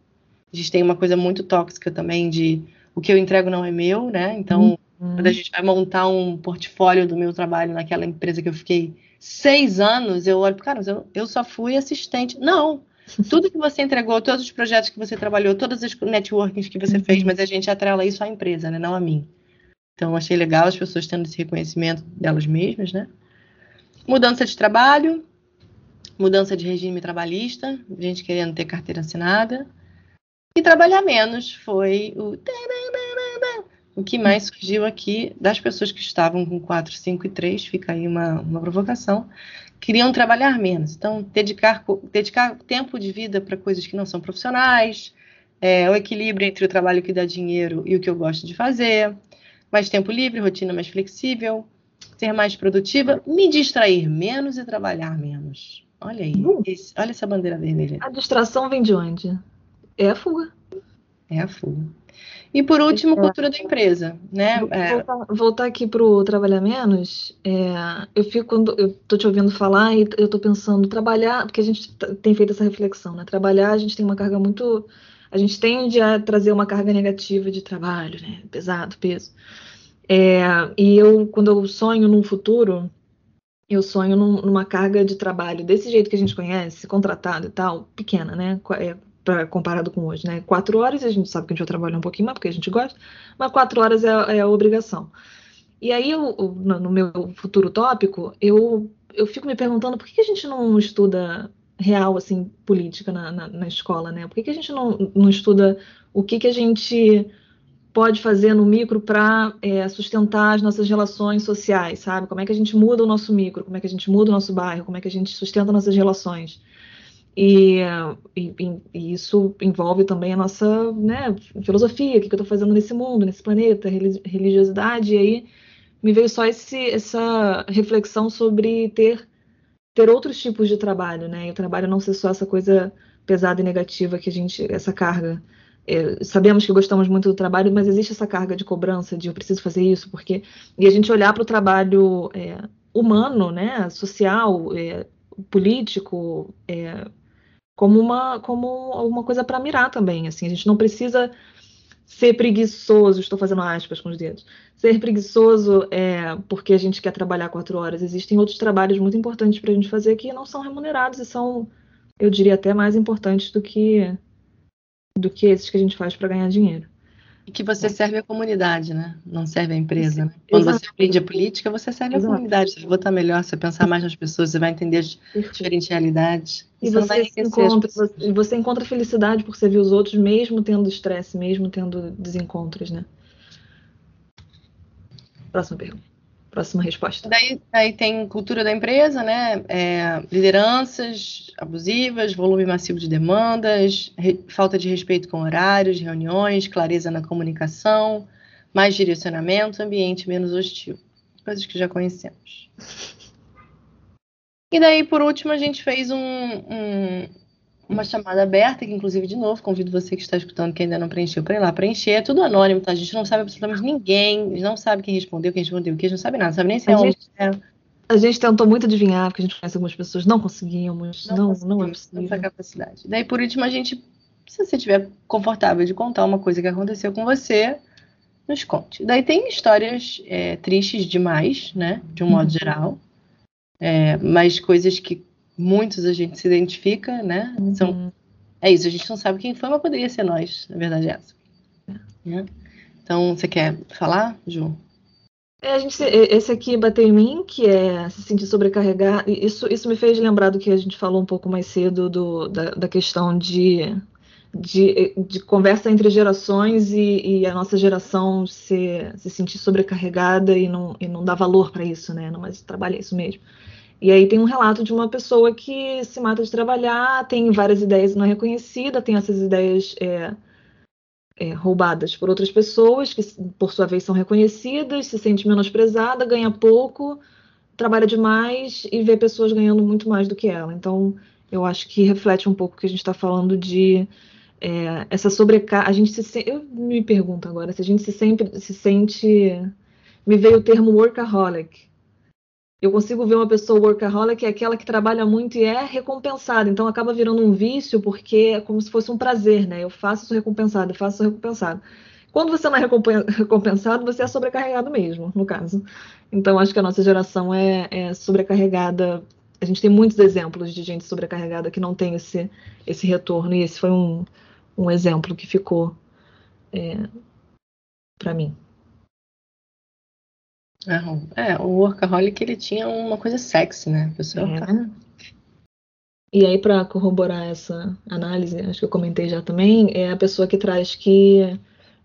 a gente tem uma coisa muito tóxica também de o que eu entrego não é meu, né, então Uhum. quando a gente vai montar um portfólio do meu trabalho naquela empresa que eu fiquei seis anos, eu olho, cara, mas eu, eu só fui assistente. Não. Tudo que você entregou, todos os projetos que você trabalhou, todas as networkings que você Uhum. fez, mas a gente atrela isso à empresa, né? Não a mim. Então, achei legal as pessoas tendo esse reconhecimento delas mesmas, né? Mudança de trabalho, mudança de regime trabalhista, gente querendo ter carteira assinada. E trabalhar menos foi o o que mais surgiu aqui das pessoas que estavam com 4, 5 e 3, fica aí uma, uma provocação, queriam trabalhar menos. Então, dedicar, dedicar tempo de vida para coisas que não são profissionais, é, o equilíbrio entre o trabalho que dá dinheiro e o que eu gosto de fazer, mais tempo livre, rotina mais flexível, ser mais produtiva, me distrair menos e trabalhar menos. Olha aí, esse- olha essa bandeira vermelha. A distração vem de onde? É a fuga. É a fuga. E por último, É. cultura da empresa, né? É, Voltar, voltar aqui pro trabalhar menos, é, eu fico quando eu tô te ouvindo falar e eu tô pensando trabalhar, porque a gente tem feito essa reflexão, né? Trabalhar, a gente tem uma carga muito, a gente tende a trazer uma carga negativa de trabalho, né? Pesado, peso. É, e eu, quando eu sonho num futuro, eu sonho num- numa carga de trabalho desse jeito que a gente conhece, contratado e tal, pequena, né? É, pra- comparado com hoje, né? Quatro horas, a gente sabe que a gente vai trabalhar um pouquinho mais porque a gente gosta, mas quatro horas é, é a obrigação. E aí, eu, no meu futuro tópico, eu, eu fico me perguntando por que a gente não estuda real, assim, política na, na, na escola, né? Por que a gente não, não estuda o que que a gente pode fazer no micro para sustentar as nossas relações sociais, sabe? Como é que a gente muda o nosso micro, como é que a gente muda o nosso bairro, como é que a gente sustenta nossas relações. E, e- e isso envolve também a nossa, né, filosofia, o que eu estou fazendo nesse mundo, nesse planeta, reli- religiosidade, e aí me veio só esse, essa reflexão sobre ter, ter outros tipos de trabalho, né? E o trabalho não ser só essa coisa pesada e negativa que a gente, essa carga. É, sabemos que gostamos muito do trabalho, mas existe essa carga de cobrança de eu preciso fazer isso, porque. E a gente olhar para o trabalho é, humano, né, social, é, político, é, como uma, como uma coisa para mirar também. Assim, a gente não precisa ser preguiçoso, estou fazendo aspas com os dedos, ser preguiçoso é porque a gente quer trabalhar quatro horas. Existem outros trabalhos muito importantes para a gente fazer que não são remunerados e são, eu diria, até mais importantes do que do que esses que a gente faz para ganhar dinheiro. E que você serve a comunidade, né? Não serve a empresa. Né? Quando você aprende a política, você serve a Exato. comunidade. Você vai votar melhor, você vai pensar mais nas pessoas, você vai entender as diferentes realidades. E Isso não vai você, as encontra, você, você encontra felicidade por servir os outros, mesmo tendo estresse, mesmo tendo desencontros, né? Próxima pergunta. Próxima resposta. Daí, daí tem cultura da empresa, né? É, lideranças abusivas, volume massivo de demandas, re- falta de respeito com horários, reuniões, clareza na comunicação, mais direcionamento, ambiente menos hostil. Coisas que já conhecemos. E daí, por último, a gente fez um- um- uma chamada aberta, que inclusive, de novo, convido você que está escutando, que ainda não preencheu, para ir lá preencher. É tudo anônimo, tá? A gente não sabe absolutamente ninguém, não sabe quem respondeu, quem respondeu o que, a gente não sabe nada, não sabe nem se é homem, é A gente tentou muito adivinhar, porque a gente conhece algumas pessoas, não conseguimos, não, não, é conseguimos possível. essa capacidade. Daí, por último, a gente, se você estiver confortável de contar uma coisa que aconteceu com você, nos conte. Daí tem histórias é, tristes demais, né? De um modo Uhum. geral. É, mas coisas que muitos a gente se identifica, né? São, Uhum. é isso, a gente não sabe quem foi, mas poderia ser nós, na verdade é essa. Né? Então, você quer falar, Ju? É, a gente, se- esse aqui bateu em mim, que é se sentir sobrecarregado. E Isso, isso me fez lembrar do que a gente falou um pouco mais cedo do, da, da questão de, de, de conversa entre gerações e, e a nossa geração se, se sentir sobrecarregada e não, e não dar valor para isso, né? Não, mas trabalha isso mesmo. E aí tem um relato de uma pessoa que se mata de trabalhar, tem várias ideias não é reconhecida, tem essas ideias é, é, roubadas por outras pessoas, que por sua vez são reconhecidas, se sente menosprezada, ganha pouco, trabalha demais e vê pessoas ganhando muito mais do que ela. Então, eu acho que reflete um pouco o que a gente está falando de é, essa sobrecarga. A gente se sen- eu me pergunto agora se a gente se sempre se sente. Me veio o termo workaholic. Eu consigo ver uma pessoa workaholic é aquela que trabalha muito e é recompensada. Então acaba virando um vício porque é como se fosse um prazer, né? Eu faço, sou recompensado, eu faço, sou recompensado. Quando você não é recompen- recompensado, você é sobrecarregado mesmo, no caso. Então acho que a nossa geração é, é sobrecarregada. A gente tem muitos exemplos de gente sobrecarregada que não tem esse, esse retorno, e esse foi um, um exemplo que ficou é, para mim. É, o workaholic, ele tinha uma coisa sexy, né? A pessoa É, tá-? E aí, para corroborar essa análise, acho que eu comentei já também, é a pessoa que traz que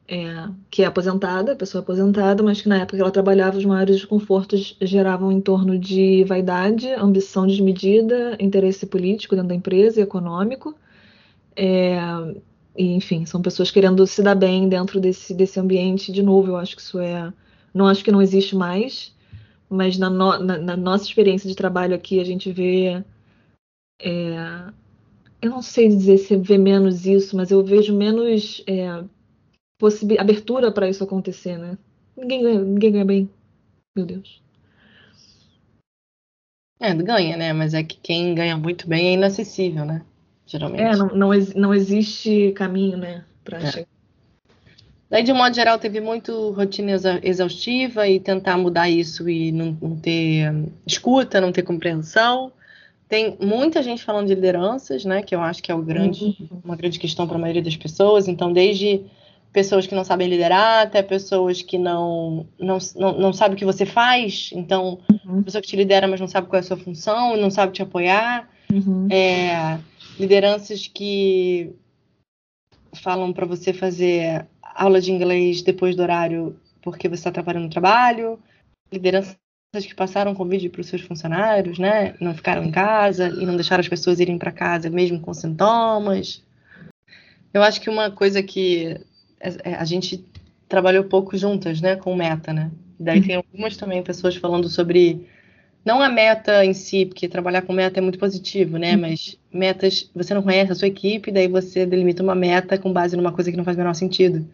é, que é aposentada, a pessoa aposentada, mas que na época que ela trabalhava, os maiores desconfortos geravam em torno de vaidade, ambição desmedida, interesse político dentro da empresa e econômico. É, e, enfim, são pessoas querendo se dar bem dentro desse, desse ambiente. De novo, eu acho que isso é. Não acho que não existe mais, mas na, no- na- na nossa experiência de trabalho aqui, a gente vê. é, eu não sei dizer se vê menos isso, mas eu vejo menos é, abertura para isso acontecer, né? Ninguém ganha, ninguém ganha bem. Meu Deus. É, ganha, né? Mas é que quem ganha muito bem é inacessível, né? Geralmente. É, não, não, não existe caminho, né? Para É. chegar. Daí, de modo geral, teve muito rotina exa- exaustiva e tentar mudar isso e não, não ter hum, escuta, não ter compreensão. Tem muita gente falando de lideranças, né? Que eu acho que é o grande, uma grande questão para a maioria das pessoas. Então, desde pessoas que não sabem liderar, até pessoas que não, não, não, não sabem o que você faz. Então, Uhum. pessoa que te lidera, mas não sabe qual é a sua função, não sabe te apoiar. Uhum. É, lideranças que falam para você fazer aula de inglês depois do horário porque você está atrapalhando o trabalho. Lideranças que passaram Covid para os seus funcionários, né? Não ficaram em casa e não deixaram as pessoas irem para casa mesmo com sintomas. Eu acho que uma coisa que é- é, a gente trabalhou pouco juntas, né, com meta, né? Daí tem algumas também pessoas falando sobre não a meta em si, porque trabalhar com meta é muito positivo, né? Mas metas, você não conhece a sua equipe, daí você delimita uma meta com base numa coisa que não faz o menor sentido.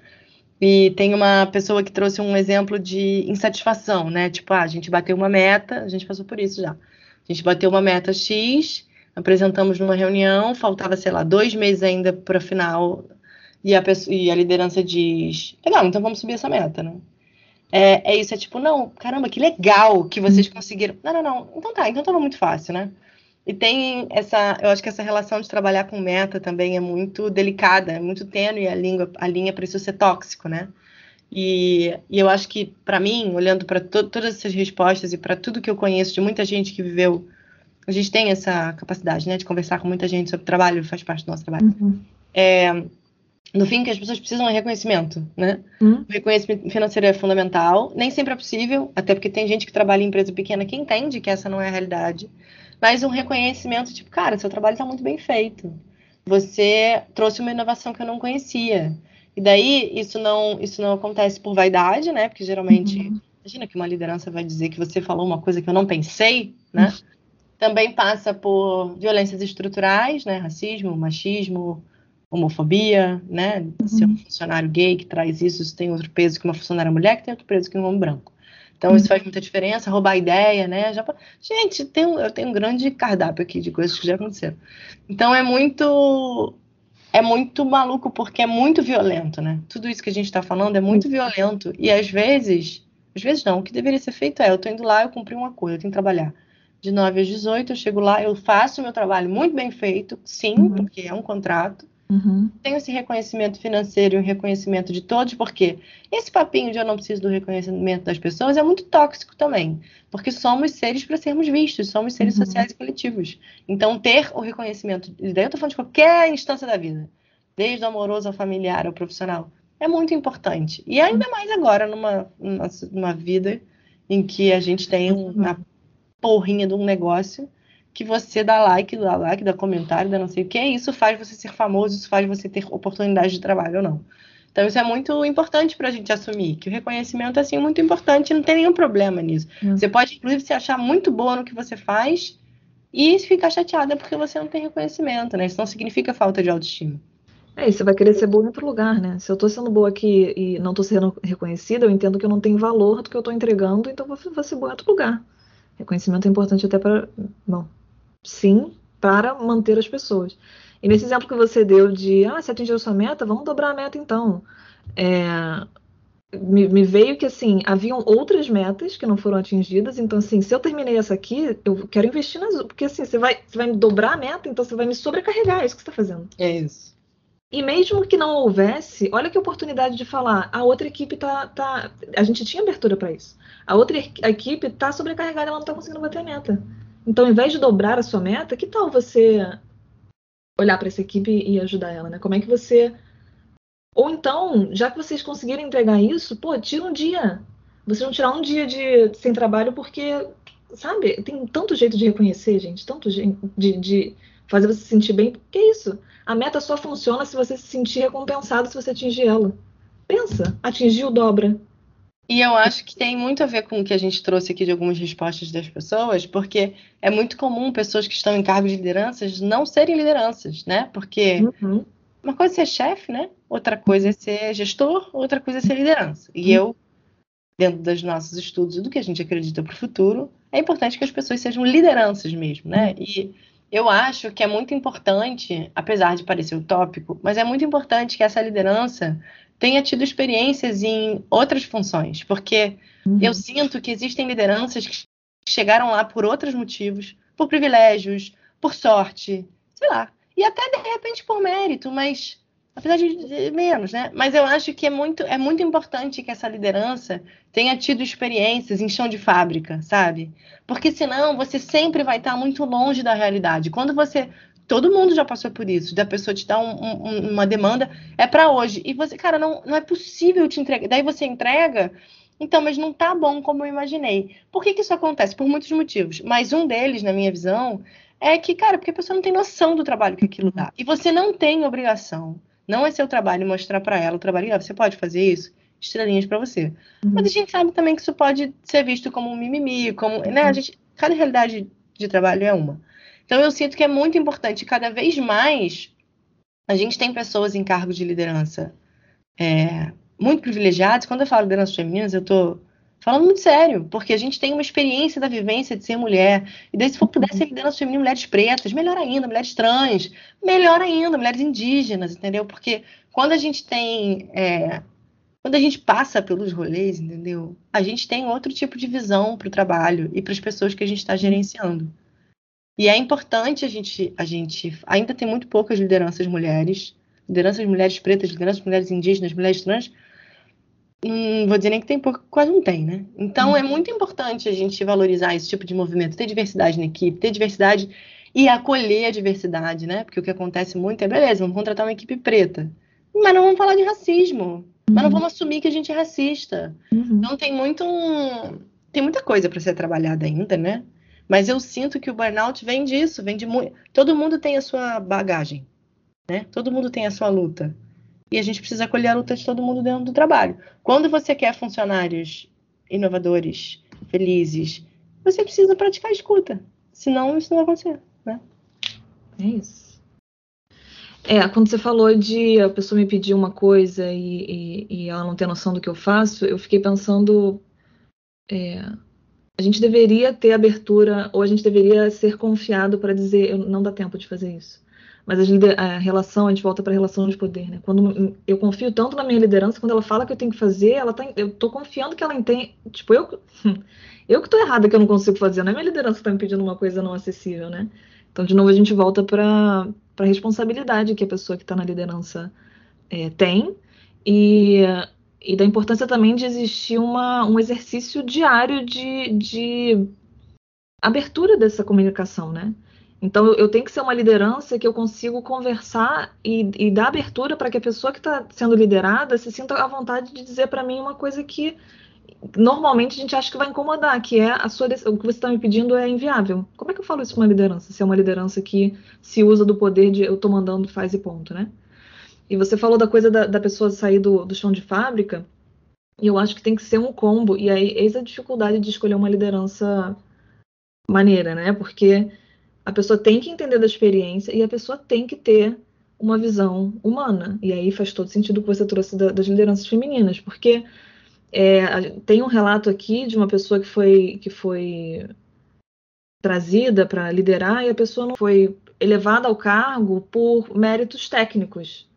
E tem uma pessoa que trouxe um exemplo de insatisfação, né? Tipo, ah, a gente bateu uma meta, a gente passou por isso já. A gente bateu uma meta X, apresentamos numa reunião, faltava, sei lá, dois meses ainda para final, e a, pessoa- e a liderança diz: legal, então vamos subir essa meta, né? É, é isso, é tipo, não, caramba, que legal que vocês conseguiram. Não, não, não. Então tá, então tava muito fácil, né? E tem essa, eu acho que essa relação de trabalhar com meta também é muito delicada, é muito tênue a, língua, a linha para isso ser tóxico, né? E, e eu acho que, para mim, olhando para to todas essas respostas e para tudo que eu conheço de muita gente que viveu, a gente tem essa capacidade, né, de conversar com muita gente sobre trabalho, faz parte do nosso trabalho. Uhum. É, no fim, que as pessoas precisam é reconhecimento, né? Hum. O reconhecimento financeiro é fundamental, nem sempre é possível, até porque tem gente que trabalha em empresa pequena que entende que essa não é a realidade. Mas um reconhecimento, tipo, cara, seu trabalho está muito bem feito. Você trouxe uma inovação que eu não conhecia. E daí, isso não, isso não acontece por vaidade, né? Porque geralmente, Uhum. imagina que uma liderança vai dizer que você falou uma coisa que eu não pensei, né? Também passa por violências estruturais, né? Racismo, machismo, homofobia, né? Se é um funcionário gay que traz isso, isso tem outro peso que uma funcionária mulher, que tem outro peso que um homem branco. Então, isso faz muita diferença, roubar ideia, né? Já... Gente, tem eu tenho um grande cardápio aqui de coisas que já aconteceram. Então, é muito... É muito maluco, porque é muito violento, né? Tudo isso que a gente está falando é muito violento. E, às vezes... Às vezes não, o que deveria ser feito é, eu tô indo lá, eu cumpri um acordo, eu tenho que trabalhar. De 9 às 18, eu chego lá, eu faço o meu trabalho muito bem feito, sim, Uhum. porque é um contrato Uhum. tenho esse reconhecimento financeiro e o reconhecimento de todos, porque esse papinho de eu não preciso do reconhecimento das pessoas é muito tóxico também, porque somos seres para sermos vistos, somos seres Uhum. sociais e coletivos. Então, ter o reconhecimento, e daí eu tô falando de qualquer instância da vida, desde o amoroso ao familiar ao profissional, é muito importante. E ainda mais agora, numa, numa, numa vida em que a gente tem uma porrinha de um negócio que você dá like, dá like, dá comentário, dá não sei o que, isso faz você ser famoso, isso faz você ter oportunidade de trabalho ou não. Então isso é muito importante para a gente assumir, que o reconhecimento é assim muito importante, não tem nenhum problema nisso. Hum. Você pode inclusive se achar muito boa no que você faz e ficar chateada porque você não tem reconhecimento, né? Isso não significa falta de autoestima. É, e você vai querer ser boa em outro lugar, né? Se eu tô sendo boa aqui e não tô sendo reconhecida, eu entendo que eu não tenho valor do que eu tô entregando, então vou, vou ser boa em outro lugar. Reconhecimento é importante até para. Bom, sim, para manter as pessoas. E nesse exemplo que você deu de, ah, você atingiu sua meta, vamos dobrar a meta então. É, me, me veio que, assim, haviam outras metas que não foram atingidas, então, assim, se eu terminei essa aqui, eu quero investir nas porque, assim, você vai, você vai me dobrar a meta, então você vai me sobrecarregar, é isso que você está fazendo. É isso. E mesmo que não houvesse, olha que oportunidade de falar. A outra equipe tá. tá a gente tinha abertura para isso. A outra equipe tá sobrecarregada, ela não tá conseguindo bater a meta. Então, ao invés de dobrar a sua meta, que tal você olhar para essa equipe e ajudar ela, né? Como é que você. Ou então, já que vocês conseguiram entregar isso, pô, tira um dia. Vocês vão tirar um dia de sem trabalho porque, sabe, tem tanto jeito de reconhecer, gente, tanto de, de fazer você se sentir bem. Que isso? A meta só funciona se você se sentir recompensado se você atingir ela. Pensa, atingiu dobra. E eu acho que tem muito a ver com o que a gente trouxe aqui de algumas respostas das pessoas, porque é muito comum pessoas que estão em cargos de lideranças não serem lideranças, né? Porque Uhum. uma coisa é ser chefe, né? Outra coisa é ser gestor, outra coisa é ser liderança. E eu, dentro dos nossos estudos e do que a gente acredita para o futuro, é importante que as pessoas sejam lideranças mesmo, né? E eu acho que é muito importante, apesar de parecer utópico, mas é muito importante que essa liderança tenha tido experiências em outras funções, porque Uhum. eu sinto que existem lideranças que chegaram lá por outros motivos, por privilégios, por sorte, sei lá, e até de repente por mérito, mas apesar de menos, né? Mas eu acho que é muito, é muito importante que essa liderança tenha tido experiências em chão de fábrica, sabe? Porque senão você sempre vai estar muito longe da realidade. Quando você todo mundo já passou por isso, da pessoa te dar um, um, uma demanda, é para hoje. E você, cara, não, não é possível te entregar. Daí você entrega, então, mas não tá bom como eu imaginei. Por que, que isso acontece? Por muitos motivos. Mas um deles, na minha visão, é que, cara, porque a pessoa não tem noção do trabalho que aquilo dá. E você não tem obrigação. Não é seu trabalho mostrar para ela o trabalho. Ah, você pode fazer isso? Estrelinhas para você. Uhum. Mas a gente sabe também que isso pode ser visto como um mimimi, como, né? A uhum. gente, cada realidade de trabalho é uma. Então eu sinto que é muito importante, cada vez mais a gente tem pessoas em cargos de liderança é, muito privilegiadas. Quando eu falo liderança femininas, eu estou falando muito sério, porque a gente tem uma experiência da vivência de ser mulher. E daí, se for puder ser liderança feminina, mulheres pretas, melhor ainda, mulheres trans, melhor ainda, mulheres indígenas, entendeu? Porque quando a gente tem. É, quando a gente passa pelos rolês, entendeu? A gente tem outro tipo de visão para o trabalho e para as pessoas que a gente está gerenciando. E é importante a gente, a gente ainda tem muito poucas lideranças mulheres, lideranças mulheres pretas, lideranças mulheres indígenas, mulheres trans. Hum, vou dizer nem que tem pouco, quase não tem, né? Então é muito importante a gente valorizar esse tipo de movimento, ter diversidade na equipe, ter diversidade e acolher a diversidade, né? Porque o que acontece muito é, beleza, vamos contratar uma equipe preta, mas não vamos falar de racismo, uhum. mas não uhum. vamos assumir que a gente é racista. Uhum. Então tem muito um, tem muita coisa para ser trabalhada ainda, né? Mas eu sinto que o burnout vem disso, vem de muito. Todo mundo tem a sua bagagem, né? Todo mundo tem a sua luta. E a gente precisa acolher a luta de todo mundo dentro do trabalho. Quando você quer funcionários inovadores, felizes, você precisa praticar escuta. Senão isso não vai acontecer, né? É isso. É, quando você falou de a pessoa me pedir uma coisa e, e, e ela não ter noção do que eu faço, eu fiquei pensando. É, a gente deveria ter abertura, ou a gente deveria ser confiado para dizer, não dá tempo de fazer isso. Mas a, a relação, a gente volta para a relação de poder, né? Quando eu confio tanto na minha liderança, quando ela fala que eu tenho que fazer, ela tá, eu tô confiando que ela entende. Tipo, eu, eu que tô errada que eu não consigo fazer, não é minha liderança que tá me pedindo uma coisa não acessível, né? Então, de novo, a gente volta para a responsabilidade que a pessoa que está na liderança é, tem. E e da importância também de existir uma, um exercício diário de, de abertura dessa comunicação, né? Então eu, tenho que ser uma liderança que eu consigo conversar e, e dar abertura para que a pessoa que está sendo liderada se sinta à vontade de dizer para mim uma coisa que normalmente a gente acha que vai incomodar, que é a sua, o que você está me pedindo é inviável. Como é que eu falo isso para uma liderança? Se é uma liderança que se usa do poder de eu estou mandando, faz e ponto, né? E você falou da coisa da, da pessoa sair do, do chão de fábrica, e eu acho que tem que ser um combo, e aí eis a dificuldade de escolher uma liderança maneira, né? Porque a pessoa tem que entender da experiência e a pessoa tem que ter uma visão humana. E aí faz todo sentido o que você trouxe da, das lideranças femininas, porque é, tem um relato aqui de uma pessoa que foi, que foi trazida para liderar e a pessoa não foi elevada ao cargo por méritos técnicos.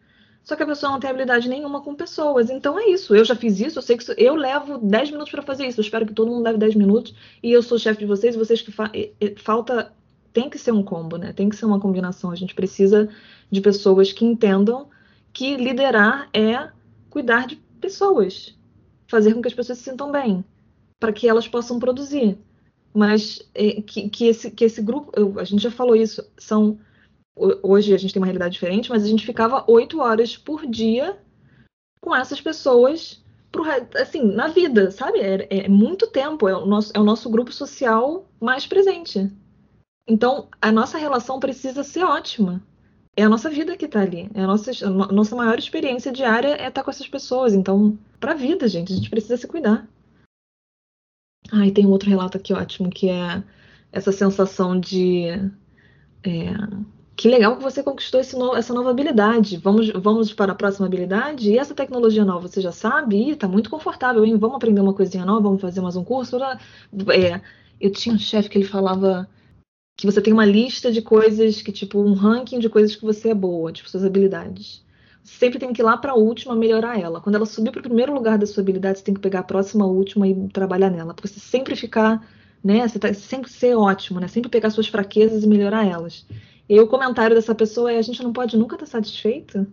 Só que a pessoa não tem habilidade nenhuma com pessoas. Então é isso. Eu já fiz isso, eu sei que eu levo 10 minutos para fazer isso. Eu espero que todo mundo leve 10 minutos. E eu sou chefe de vocês, vocês que fa falta. Tem que ser um combo, né? Tem que ser uma combinação. A gente precisa de pessoas que entendam que liderar é cuidar de pessoas, fazer com que as pessoas se sintam bem, para que elas possam produzir. Mas é, que, que, esse, que esse grupo, eu, a gente já falou isso, são hoje a gente tem uma realidade diferente, mas a gente ficava oito horas por dia com essas pessoas pro, assim, na vida, sabe? É, é, muito tempo, é o, nosso, é o nosso grupo social mais presente. Então, a nossa relação precisa ser ótima. É a nossa vida que está ali. É a nossa, a nossa maior experiência diária é estar tá com essas pessoas. Então, para a vida, gente, a gente precisa se cuidar. Ah, e tem um outro relato aqui ótimo, que é essa sensação de é, que legal que você conquistou no, essa nova habilidade. Vamos, vamos para a próxima habilidade? E essa tecnologia nova, você já sabe? Está muito confortável, hein? Vamos aprender uma coisinha nova, vamos fazer mais um curso? É, eu tinha um chefe que ele falava que você tem uma lista de coisas, que tipo, um ranking de coisas que você é boa, tipo, suas habilidades. Você sempre tem que ir lá para a última melhorar ela. Quando ela subir para o primeiro lugar da sua habilidade, você tem que pegar a próxima, a última e trabalhar nela. Porque você sempre ficar, né? Você tá, sempre ser ótimo, né? Sempre pegar suas fraquezas e melhorar elas. E o comentário dessa pessoa é: a gente não pode nunca estar satisfeito.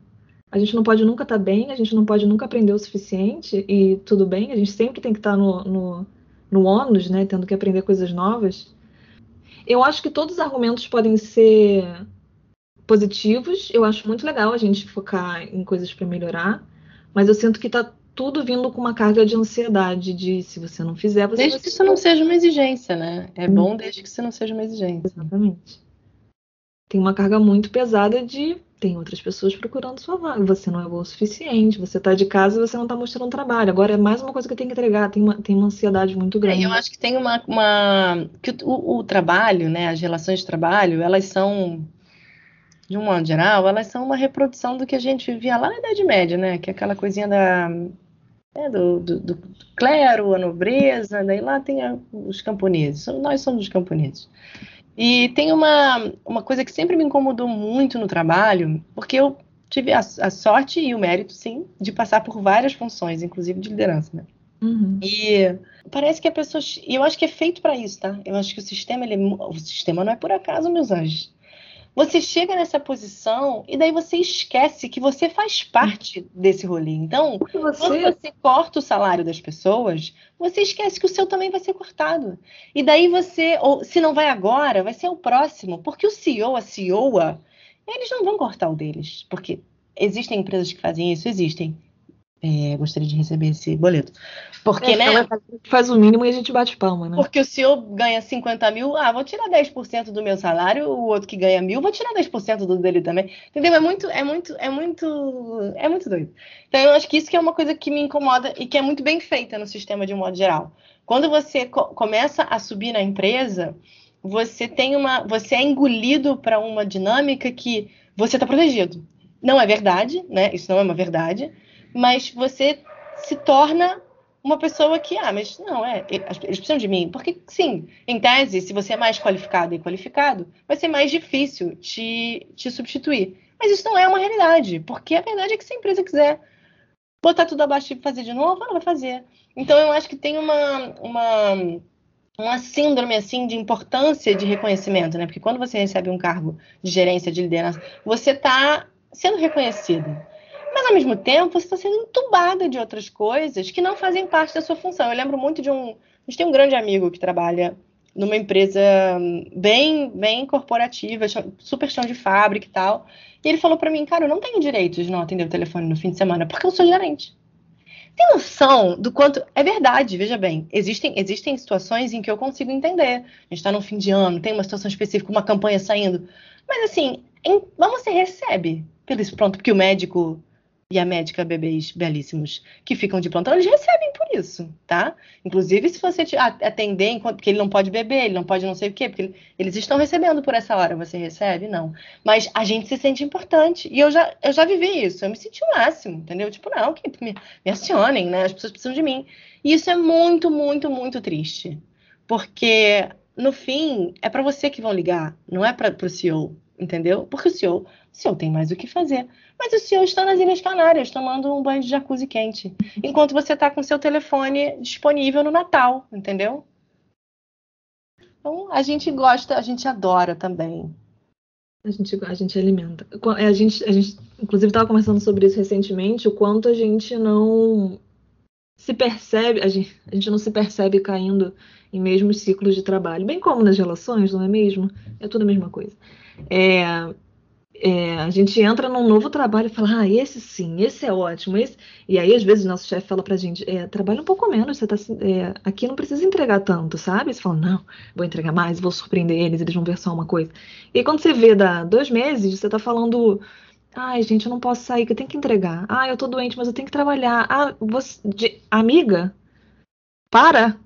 A gente não pode nunca estar tá bem, a gente não pode nunca aprender o suficiente e tudo bem, a gente sempre tem que estar tá no, no, no ônus, né? Tendo que aprender coisas novas. Eu acho que todos os argumentos podem ser positivos. Eu acho muito legal a gente focar em coisas para melhorar, mas eu sinto que está tudo vindo com uma carga de ansiedade de se você não fizer, você Desde que isso não seja uma exigência, né? É bom desde que isso não seja uma exigência. Exatamente. Tem uma carga muito pesada de tem outras pessoas procurando sua vaga. Você não é bom o suficiente, você está de casa e você não está mostrando trabalho. Agora é mais uma coisa que tenho que entregar, tem uma, tem uma ansiedade muito grande. É, eu acho que tem uma. uma que o, o, trabalho, né, as relações de trabalho, elas são, de um modo geral, elas são uma reprodução do que a gente vivia lá na Idade Média, né? Que é aquela coisinha da. É, do, do, do, clero, a nobreza, daí lá tem a, os camponeses. Nós somos os camponeses. E tem uma, uma coisa que sempre me incomodou muito no trabalho, porque eu tive a, a sorte e o mérito, sim, de passar por várias funções, inclusive de liderança, né? Uhum. E parece que a pessoa. E eu acho que é feito para isso, tá? Eu acho que o sistema, ele é, o sistema não é por acaso, meus anjos. Você chega nessa posição e daí você esquece que você faz parte desse rolê. Então, você... quando você corta o salário das pessoas, você esquece que o seu também vai ser cortado. E daí você, ou se não vai agora, vai ser o próximo, porque o CEO, a CEOa, eles não vão cortar o deles, porque existem empresas que fazem isso, existem. É, gostaria de receber esse boleto. Porque, é, né? Faz o mínimo e a gente bate palma, né? Porque o senhor ganha 50 mil, ah, vou tirar 10% do meu salário, o outro que ganha mil, vou tirar 10% do dele também. Entendeu? É muito, é muito, é muito, é muito doido. Então, eu acho que isso que é uma coisa que me incomoda e que é muito bem feita no sistema de um modo geral. Quando você co começa a subir na empresa, você tem uma. Você é engolido para uma dinâmica que você está protegido. Não é verdade, né? Isso não é uma verdade mas você se torna uma pessoa que, ah, mas não, é, eles precisam de mim. Porque, sim, em tese, se você é mais qualificado e qualificado, vai ser mais difícil te, te substituir. Mas isso não é uma realidade, porque a verdade é que se a empresa quiser botar tudo abaixo e fazer de novo, ela vai fazer. Então, eu acho que tem uma, uma, uma síndrome, assim, de importância de reconhecimento, né? Porque quando você recebe um cargo de gerência, de liderança, você está sendo reconhecido. Mas ao mesmo tempo, você está sendo entubada de outras coisas que não fazem parte da sua função. Eu lembro muito de um. A gente tem um grande amigo que trabalha numa empresa bem, bem corporativa, super chão de fábrica e tal. E ele falou para mim, cara, eu não tenho direito de não atender o telefone no fim de semana, porque eu sou gerente. Tem noção do quanto. É verdade, veja bem. Existem, existem situações em que eu consigo entender. A gente está no fim de ano, tem uma situação específica, uma campanha saindo. Mas assim, em, você recebe pelo pronto, porque o médico e a médica bebês belíssimos que ficam de plantão, eles recebem por isso, tá? Inclusive, se você atender, porque ele não pode beber, ele não pode não sei o quê, porque eles estão recebendo por essa hora, você recebe? Não. Mas a gente se sente importante. E eu já, eu já vivi isso, eu me senti o máximo, entendeu? Tipo, não, que me, me acionem, né? As pessoas precisam de mim. E isso é muito, muito, muito triste. Porque, no fim, é para você que vão ligar, não é para o CEO, entendeu? Porque o CEO, o CEO tem mais o que fazer. Mas o senhor está nas Ilhas Canárias, tomando um banho de jacuzzi quente. Enquanto você está com seu telefone disponível no Natal, entendeu? Então, a gente gosta, a gente adora também. A gente, a gente alimenta. A gente, a gente, inclusive, estava conversando sobre isso recentemente, o quanto a gente não se percebe, a gente, a gente não se percebe caindo em mesmos ciclos de trabalho, bem como nas relações, não é mesmo? É tudo a mesma coisa. É, é, a gente entra num novo trabalho e fala, ah, esse sim, esse é ótimo, esse... e aí às vezes o nosso chefe fala pra gente, é, trabalha um pouco menos, você tá, é, aqui não precisa entregar tanto, sabe? Você fala, não, vou entregar mais, vou surpreender eles, eles vão ver só uma coisa. E quando você vê dá dois meses, você tá falando, ai gente, eu não posso sair, que eu tenho que entregar, ah, eu tô doente, mas eu tenho que trabalhar, ah, você, de, amiga, para,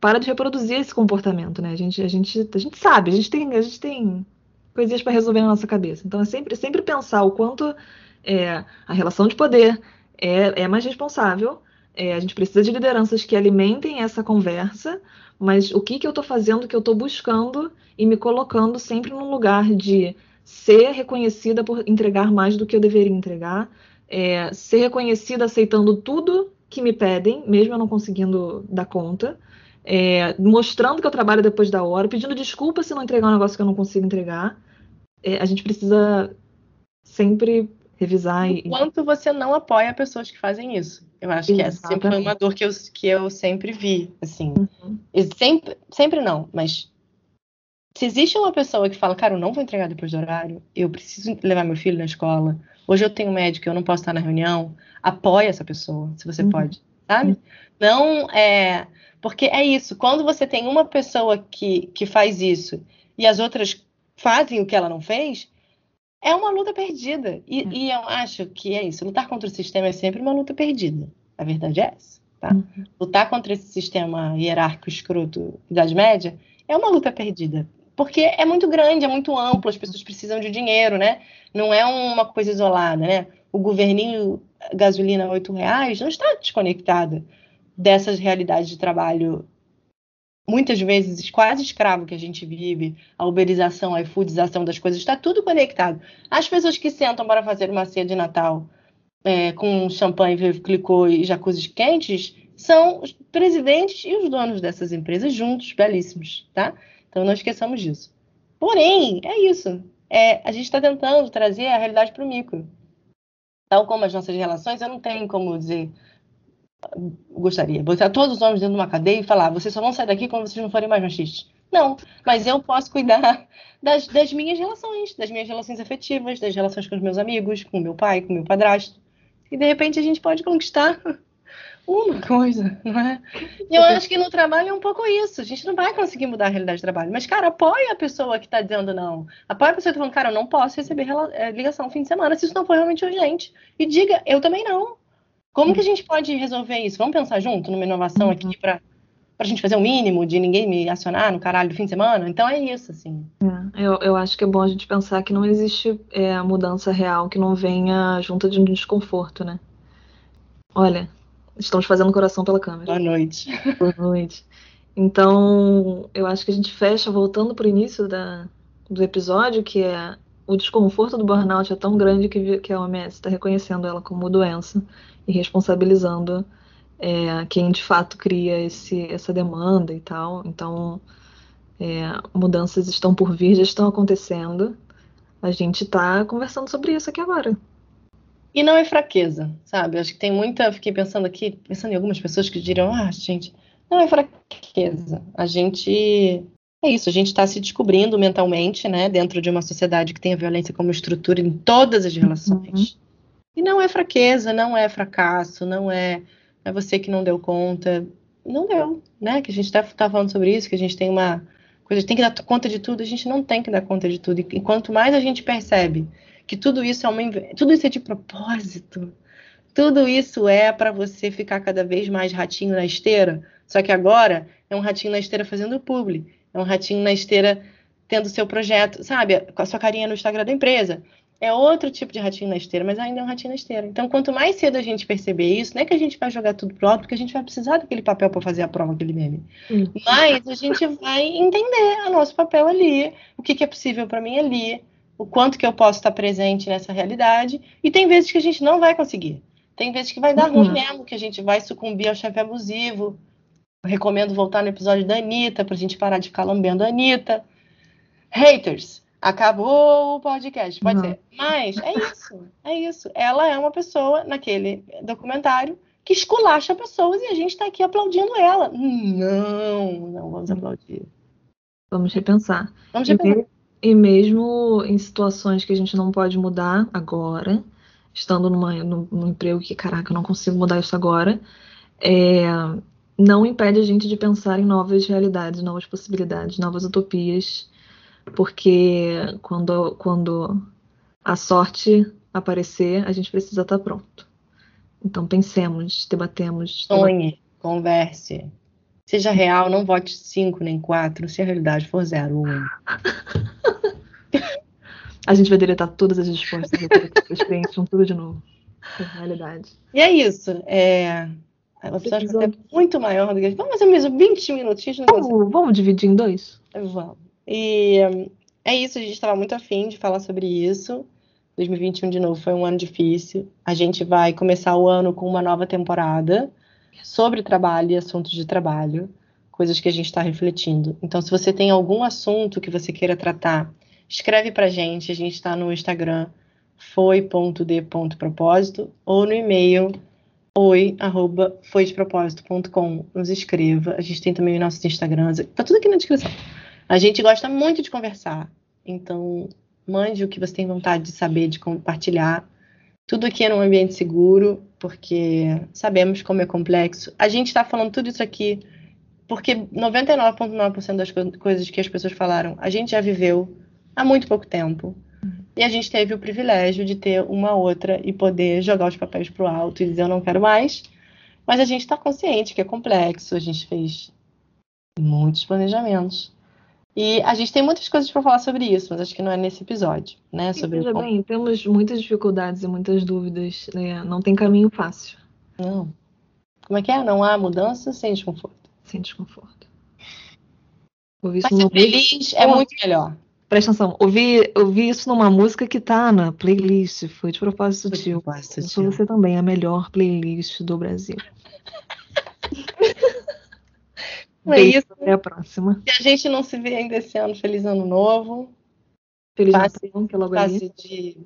para de reproduzir esse comportamento, né? A gente, a gente, a gente sabe, a gente tem, a gente tem coisinhas para resolver na nossa cabeça. Então é sempre, sempre pensar o quanto é, a relação de poder é, é mais responsável. É, a gente precisa de lideranças que alimentem essa conversa, mas o que, que eu estou fazendo, que eu estou buscando e me colocando sempre num lugar de ser reconhecida por entregar mais do que eu deveria entregar, é, ser reconhecida aceitando tudo que me pedem, mesmo eu não conseguindo dar conta, é, mostrando que eu trabalho depois da hora, pedindo desculpa se não entregar um negócio que eu não consigo entregar, é, a gente precisa sempre revisar e. Quanto você não apoia pessoas que fazem isso. Eu acho que essa sempre foi uma Exatamente. dor que eu, que eu sempre vi, assim. Uhum. Sempre, sempre não, mas se existe uma pessoa que fala, cara, eu não vou entregar depois do horário, eu preciso levar meu filho na escola, hoje eu tenho um médico, eu não posso estar na reunião, apoia essa pessoa, se você Uhum. pode, sabe? Não é. Porque é isso, quando você tem uma pessoa que, que faz isso e as outras fazem o que ela não fez, é uma luta perdida. E, É. e eu acho que é isso, lutar contra o sistema é sempre uma luta perdida. A verdade é essa, tá? Uhum. lutar contra esse sistema hierárquico escroto Idade Média é uma luta perdida. Porque é muito grande, é muito amplo, as pessoas precisam de dinheiro, né? Não é uma coisa isolada, né? O governinho gasolina R$ reais não está desconectada dessas realidades de trabalho muitas vezes quase escravo que a gente vive, a uberização, a iFoodização das coisas, está tudo conectado. As pessoas que sentam para fazer uma ceia de Natal é, com champanhe, clicô e jacuzzis quentes são os presidentes e os donos dessas empresas juntos, belíssimos, tá? Então não esqueçamos disso. Porém, é isso. É, a gente está tentando trazer a realidade para o micro. Tal como as nossas relações, eu não tenho como dizer, gostaria, botar todos os homens dentro de uma cadeia e falar, vocês só vão sair daqui quando vocês não forem mais machistas. Não, mas eu posso cuidar das, das minhas relações, das minhas relações afetivas, das relações com os meus amigos, com meu pai, com meu padrasto. E de repente a gente pode conquistar uma coisa, não é? E eu acho que no trabalho é um pouco isso. A gente não vai conseguir mudar a realidade do trabalho. Mas, cara, apoia a pessoa que está dizendo não. Apoia a pessoa que está falando, cara, eu não posso receber eh, ligação no fim de semana se isso não for realmente urgente. E diga, eu também não. Como que a gente pode resolver isso? Vamos pensar junto numa inovação aqui para a gente fazer o mínimo de ninguém me acionar no caralho do fim de semana? Então é isso, assim. É, eu, eu acho que é bom a gente pensar que não existe é, mudança real que não venha junto de um desconforto, né? Olha, estamos fazendo coração pela câmera. Boa noite. Boa noite. Então, eu acho que a gente fecha voltando para o início da, do episódio, que é o desconforto do burnout é tão grande que, que a OMS está reconhecendo ela como doença e responsabilizando é, quem de fato cria esse, essa demanda e tal. Então, é, mudanças estão por vir, já estão acontecendo. A gente está conversando sobre isso aqui agora. E não é fraqueza, sabe? Acho que tem muita. Fiquei pensando aqui, pensando em algumas pessoas que diriam, ah, gente, não é fraqueza. A gente. É isso, a gente está se descobrindo mentalmente, né? Dentro de uma sociedade que tem a violência como estrutura em todas as relações. E não é fraqueza, não é fracasso, não é, é você que não deu conta. Não deu, né? Que a gente tá, tá falando sobre isso, que a gente tem uma coisa, tem que dar conta de tudo, a gente não tem que dar conta de tudo. E quanto mais a gente percebe que tudo isso é uma, tudo isso é de propósito. Tudo isso é para você ficar cada vez mais ratinho na esteira. Só que agora é um ratinho na esteira fazendo publi, é um ratinho na esteira tendo seu projeto, sabe, com a sua carinha no Instagram da empresa. É outro tipo de ratinho na esteira, mas ainda é um ratinho na esteira. Então, quanto mais cedo a gente perceber isso, não é que a gente vai jogar tudo pro alto, porque a gente vai precisar daquele papel para fazer a prova, aquele meme. Hum. Mas a gente vai entender o nosso papel ali, o que, que é possível para mim ali, o quanto que eu posso estar presente nessa realidade. E tem vezes que a gente não vai conseguir. Tem vezes que vai dar ruim Uhum. mesmo, que a gente vai sucumbir ao chefe abusivo. Eu recomendo voltar no episódio da Anitta, pra gente parar de ficar lambendo a Anitta. Haters, acabou o podcast, pode Não. ser. Mas é isso, é isso. Ela é uma pessoa, naquele documentário, que esculacha pessoas e a gente tá aqui aplaudindo ela. Não, não vamos aplaudir. Vamos repensar. Vamos repensar. E mesmo em situações que a gente não pode mudar agora, estando numa, num, num emprego que, caraca, eu não consigo mudar isso agora, é, não impede a gente de pensar em novas realidades, novas possibilidades, novas utopias, porque quando, quando a sorte aparecer, a gente precisa estar pronto. Então pensemos, debatemos, Sonhe, converse. Seja real, não vote 5 nem 4, se a realidade for 0 ou 1. a gente vai deletar todas as respostas que as preencham tudo de novo. É realidade. E é isso. É... O episódio vai ser muito maior do que. Vamos fazer mesmo 20 minutinhos. Não. Vamos, vamos dividir em dois? Vamos. E é isso, a gente estava muito afim de falar sobre isso. 2021, de novo, foi um ano difícil. A gente vai começar o ano com uma nova temporada sobre trabalho e assuntos de trabalho, coisas que a gente está refletindo. Então, se você tem algum assunto que você queira tratar, escreve pra gente. A gente está no Instagram, foi.d.propósito ou no e-mail oi@foidepropósito.com. Nos escreva. A gente tem também os nossos Instagrams. Tá tudo aqui na descrição. A gente gosta muito de conversar. Então, mande o que você tem vontade de saber, de compartilhar. Tudo aqui é num ambiente seguro, porque sabemos como é complexo. A gente está falando tudo isso aqui porque 99,9% das co coisas que as pessoas falaram, a gente já viveu há muito pouco tempo. E a gente teve o privilégio de ter uma outra e poder jogar os papéis para o alto e dizer eu não quero mais. Mas a gente está consciente que é complexo, a gente fez muitos planejamentos. E a gente tem muitas coisas para falar sobre isso, mas acho que não é nesse episódio, né? Sobre Veja bem, temos muitas dificuldades e muitas dúvidas, né? Não tem caminho fácil. Não. Como é que é? Não há mudança sem desconforto. Sem desconforto. Ouvir Mas isso ser numa feliz é muito melhor. Presta atenção, ouvi, ouvi isso numa música que tá na playlist, foi de propósito Foi de sutil. propósito você também, a melhor playlist do Brasil. É isso. até a próxima. Se a gente não se vê ainda esse ano, feliz ano novo. Feliz Passe- Natal, que é logo. Passe de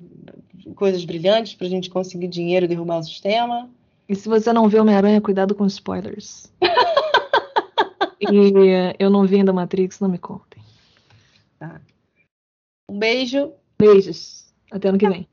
coisas brilhantes para a gente conseguir dinheiro e derrubar o sistema. E se você não vê Homem-Aranha, cuidado com spoilers. e eu não vi ainda Matrix, não me contem. Um beijo. Beijos. Até ano que vem.